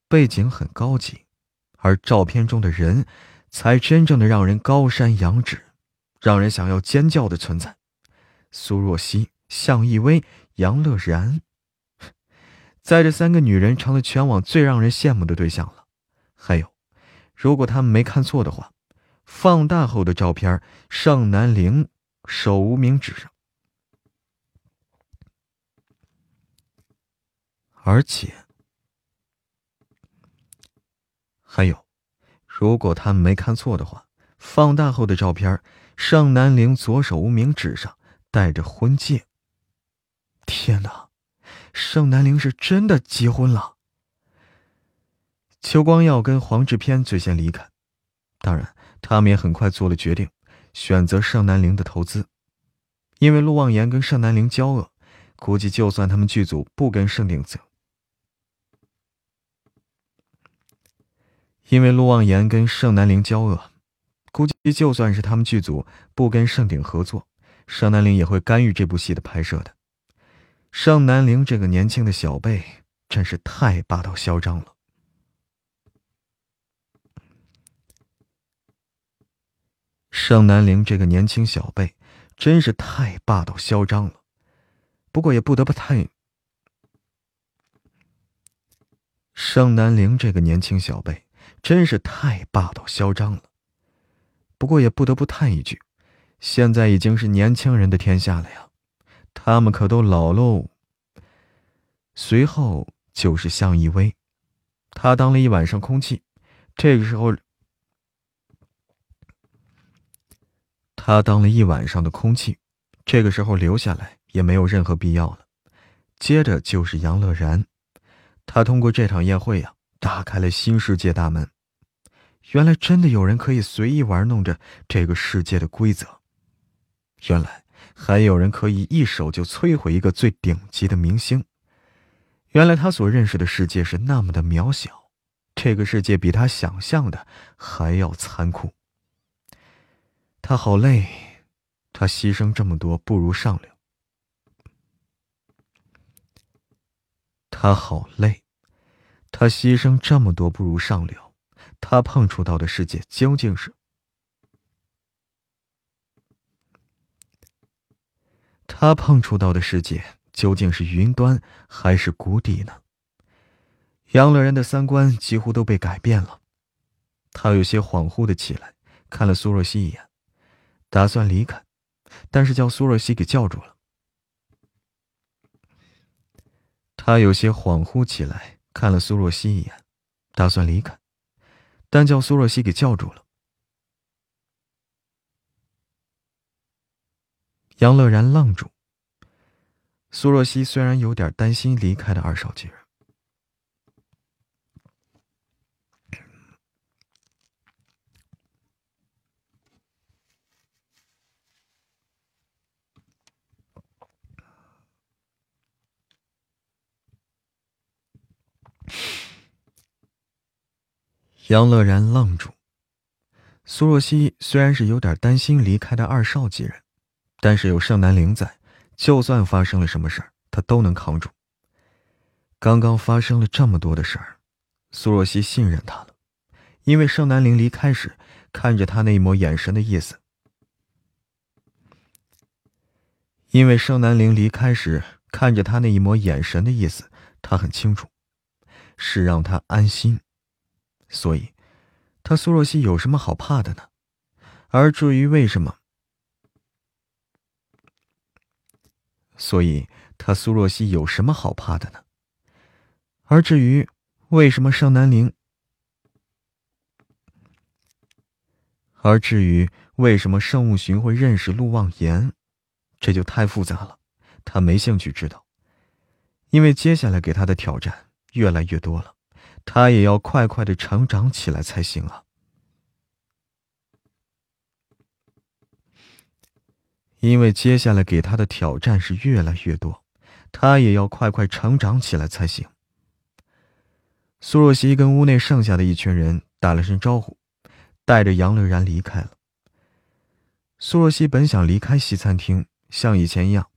背景很高级，而照片中的人，才真正的让人高山仰止，让人想要尖叫的存在。苏若曦、向逸薇、杨乐然，在这三个女人成了全网最让人羡慕的对象了。还有，如果他们没看错的话，放大后的照片，盛南陵手无名指上，而且。还有，如果他们没看错的话，放大后的照片，盛南陵左手无名指上戴着婚戒。天哪，盛南陵是真的结婚了！邱光耀跟黄志偏最先离开，当然，他们也很快做了决定，选择盛南陵的投资。因为陆望言跟盛南陵交恶，估计就算他们剧组不跟盛鼎泽，因为陆望言跟盛南陵交恶，估计就算是他们剧组不跟盛鼎合作，盛南陵也会干预这部戏的拍摄的。盛南陵这个年轻的小辈真是太霸道嚣张了。盛南陵这个年轻小辈真是太霸道嚣张了，不过也不得不叹。盛南陵这个年轻小辈真是太霸道嚣张了，不过也不得不叹一句：现在已经是年轻人的天下了呀，他们可都老喽。随后就是向一威，他当了一晚上空气，这个时候。他当了一晚上的空气，这个时候留下来也没有任何必要了。接着就是杨乐然，他通过这场宴会呀，打开了新世界大门。原来真的有人可以随意玩弄着这个世界的规则，原来还有人可以一手就摧毁一个最顶级的明星。原来他所认识的世界是那么的渺小，这个世界比他想象的还要残酷。他好累，他牺牲这么多不如上流。他好累，他牺牲这么多不如上流。他碰触到的世界究竟是？他碰触到的世界究竟是云端还是谷底呢？杨乐然的三观几乎都被改变了，他有些恍惚的起来，看了苏若曦一眼。打算离开，但是叫苏若曦给叫住了。他有些恍惚起来，看了苏若曦一眼，打算离开，但叫苏若曦给叫住了。杨乐然愣住。苏若曦虽然有点担心离开的二少几人。杨乐然愣住。苏若曦虽然是有点担心离开的二少几人，但是有盛南陵在，就算发生了什么事儿，他都能扛住。刚刚发生了这么多的事儿，苏若曦信任他了，因为盛南陵离开时看着他那一抹眼神的意思，因为盛南陵离开时看着他那一抹眼神的意思，他很清楚，是让他安心。所以，他苏若曦有什么好怕的呢？而至于为什么，所以他苏若曦有什么好怕的呢？而至于为什么盛南陵，而至于为什么盛物寻会认识陆望言，这就太复杂了，他没兴趣知道，因为接下来给他的挑战越来越多了。他也要快快的成长起来才行啊！因为接下来给他的挑战是越来越多，他也要快快成长起来才行。苏若曦跟屋内剩下的一群人打了声招呼，带着杨乐然离开了。苏若曦本想离开西餐厅，像以前一样。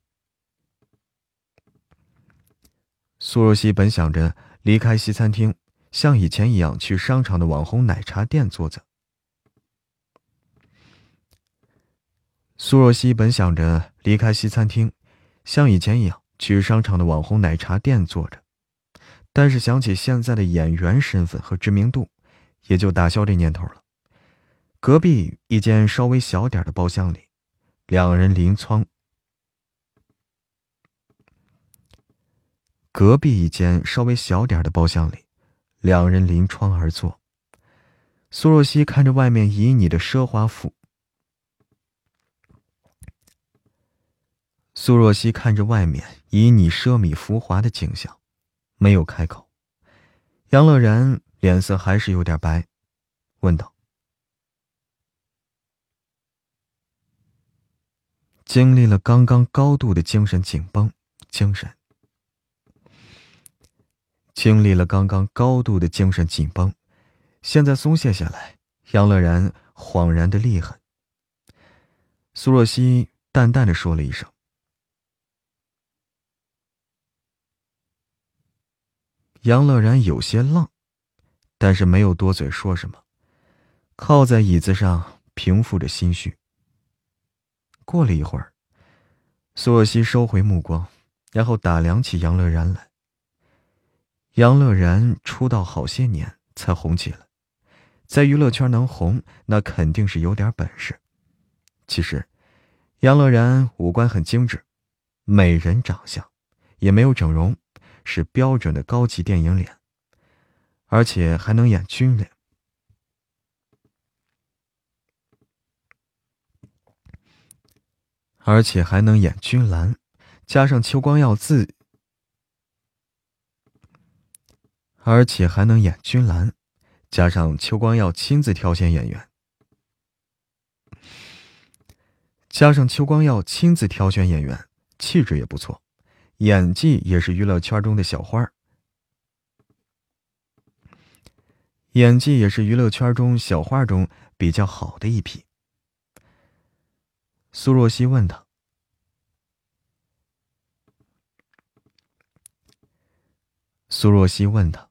苏若曦本想着离开西餐厅。像以前一样去商场的网红奶茶店坐着。苏若曦本想着离开西餐厅，像以前一样去商场的网红奶茶店坐着，但是想起现在的演员身份和知名度，也就打消这念头了。隔壁一间稍微小点的包厢里，两人临窗。隔壁一间稍微小点的包厢里。两人临窗而坐，苏若曦看着外面旖旎的奢华府，苏若曦看着外面旖旎奢靡浮华的景象，没有开口。杨乐然脸色还是有点白，问道：“经历了刚刚高度的精神紧绷，精神。”经历了刚刚高度的精神紧绷，现在松懈下来，杨乐然恍然的厉害。苏若曦淡淡的说了一声。杨乐然有些愣，但是没有多嘴说什么，靠在椅子上平复着心绪。过了一会儿，苏若曦收回目光，然后打量起杨乐然来。杨乐然出道好些年才红起来，在娱乐圈能红，那肯定是有点本事。其实，杨乐然五官很精致，美人长相，也没有整容，是标准的高级电影脸，而且还能演军脸，而且还能演军蓝，加上邱光耀自。而且还能演君兰，加上邱光耀亲自挑选演员，加上邱光耀亲自挑选演员，气质也不错，演技也是娱乐圈中的小花，演技也是娱乐圈中小花中比较好的一批。苏若曦问他，苏若曦问他。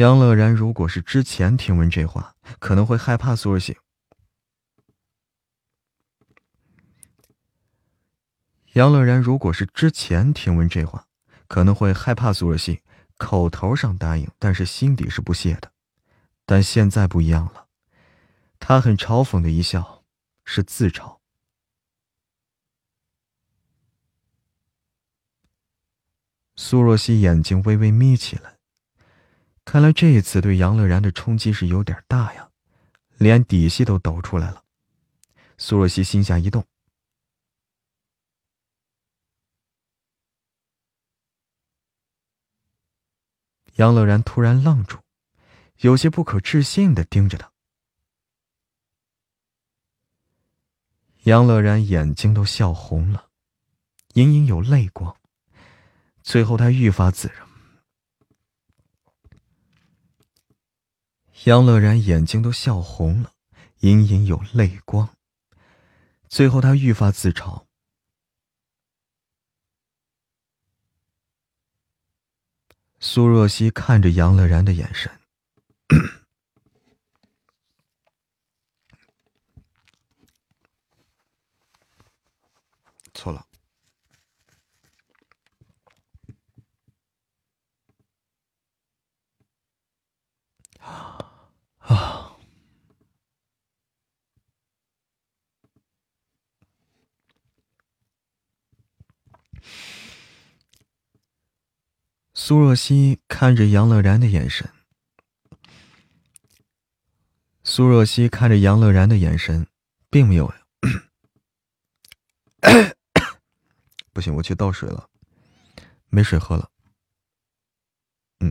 杨乐然如果是之前听闻这话，可能会害怕苏若曦。杨乐然如果是之前听闻这话，可能会害怕苏若曦，口头上答应，但是心底是不屑的。但现在不一样了，他很嘲讽的一笑，是自嘲。苏若曦眼睛微微眯起来。看来这一次对杨乐然的冲击是有点大呀，连底细都抖出来了。苏若曦心下一动。杨乐然突然愣住，有些不可置信的盯着他。杨乐然眼睛都笑红了，隐隐有泪光。最后他愈发自然。杨乐然眼睛都笑红了，隐隐有泪光。最后，他愈发自嘲。苏若曦看着杨乐然的眼神，错了。啊！苏若曦看着杨乐然的眼神，苏若曦看着杨乐然的眼神，并没有。不行，我去倒水了，没水喝了。嗯，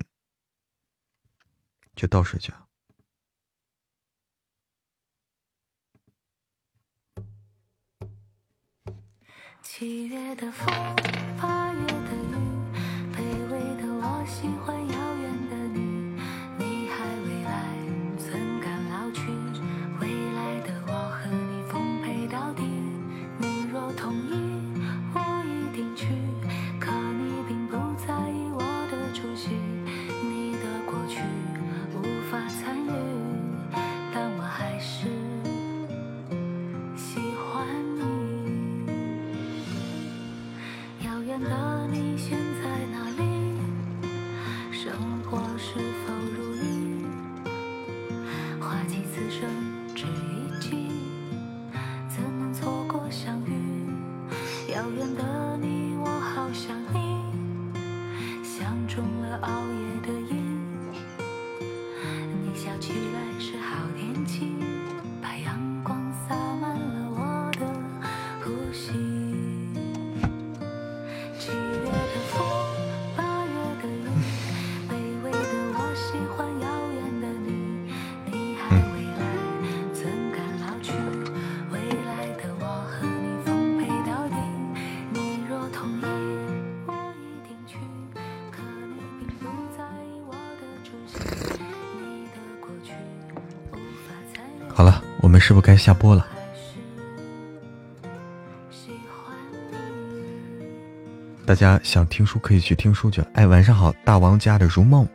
去倒水去。七月的风，是不是该下播了？大家想听书可以去听书去了。哎，晚上好，大王家的如梦。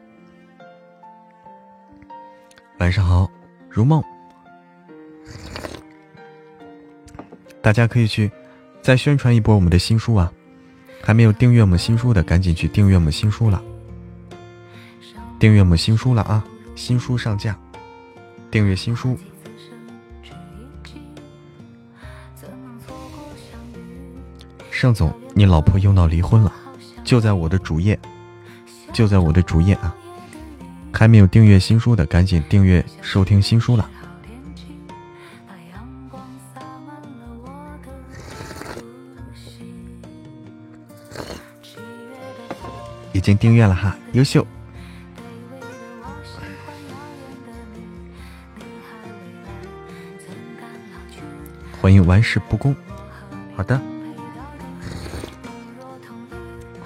晚上好，如梦。大家可以去再宣传一波我们的新书啊！还没有订阅我们新书的，赶紧去订阅我们新书了。订阅我们新书了啊！新书上架，订阅新书。盛总，你老婆又闹离婚了，就在我的主页，就在我的主页啊！还没有订阅新书的，赶紧订阅收听新书了。已经订阅了哈，优秀！欢迎玩世不恭，好的。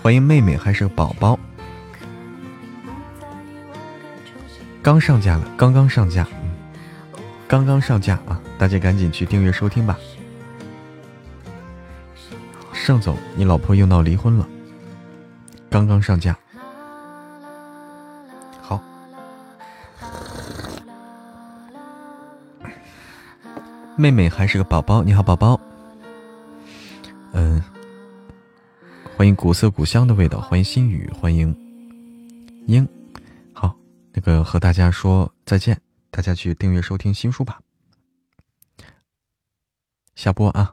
欢迎妹妹，还是个宝宝，刚上架了，刚刚上架，刚刚上架啊！大家赶紧去订阅收听吧。盛总，你老婆又闹离婚了，刚刚上架。好，妹妹还是个宝宝，你好，宝宝。欢迎古色古香的味道，欢迎心雨，欢迎英，好，那个和大家说再见，大家去订阅收听新书吧。下播啊！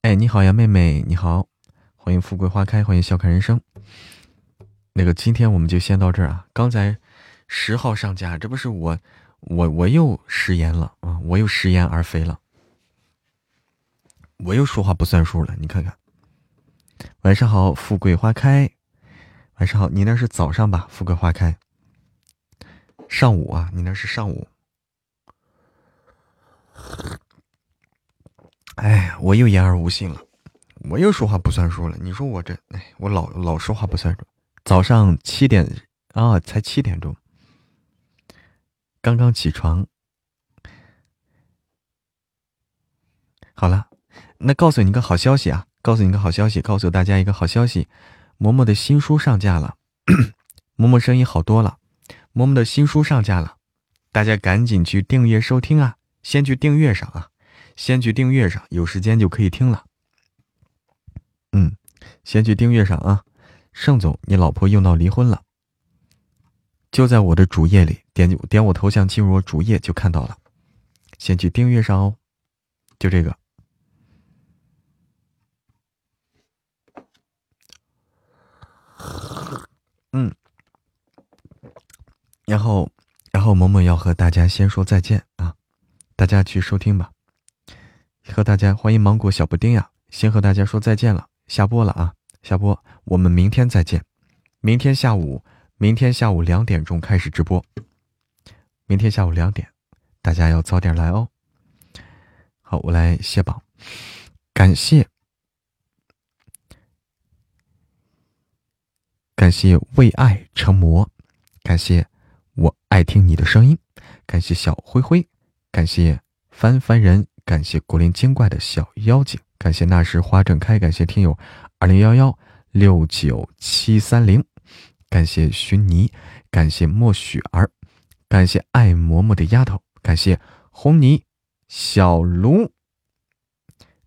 哎，你好呀，妹妹，你好，欢迎富贵花开，欢迎笑看人生。那个今天我们就先到这儿啊！刚才十号上架，这不是我，我我又食言了啊！我又食言而肥了，我又说话不算数了，你看看。晚上好，富贵花开。晚上好，你那是早上吧？富贵花开。上午啊，你那是上午。哎，我又言而无信了，我又说话不算数了。你说我这，哎，我老老说话不算数。早上七点啊，才七点钟，刚刚起床。好了，那告诉你个好消息啊！告诉你个好消息，告诉大家一个好消息，嬷嬷的新书上架了，嬷嬷声音好多了，嬷嬷的新书上架了，大家赶紧去订阅收听啊，先去订阅上啊，先去订阅上，有时间就可以听了。嗯，先去订阅上啊，盛总，你老婆又闹离婚了，就在我的主页里，点点我头像进入我主页就看到了，先去订阅上哦，就这个。嗯，然后，然后萌萌要和大家先说再见啊！大家去收听吧，和大家欢迎芒果小布丁呀，先和大家说再见了，下播了啊，下播，我们明天再见，明天下午，明天下午两点钟开始直播，明天下午两点，大家要早点来哦。好，我来卸榜，感谢。感谢为爱成魔，感谢我爱听你的声音，感谢小灰灰，感谢翻翻人，感谢古灵精怪的小妖精，感谢那时花正开，感谢听友二零幺幺六九七三零，感谢寻泥，感谢莫雪儿，感谢爱嬷嬷的丫头，感谢红泥小卢，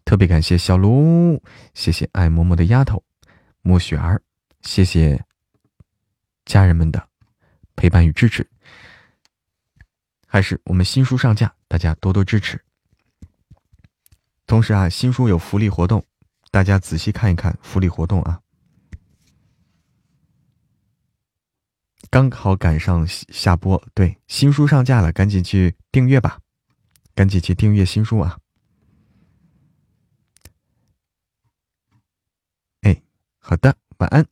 特别感谢小卢，谢谢爱嬷嬷的丫头莫雪儿。谢谢家人们的陪伴与支持，还是我们新书上架，大家多多支持。同时啊，新书有福利活动，大家仔细看一看福利活动啊。刚好赶上下播，对，新书上架了，赶紧去订阅吧，赶紧去订阅新书啊。哎，好的，晚安。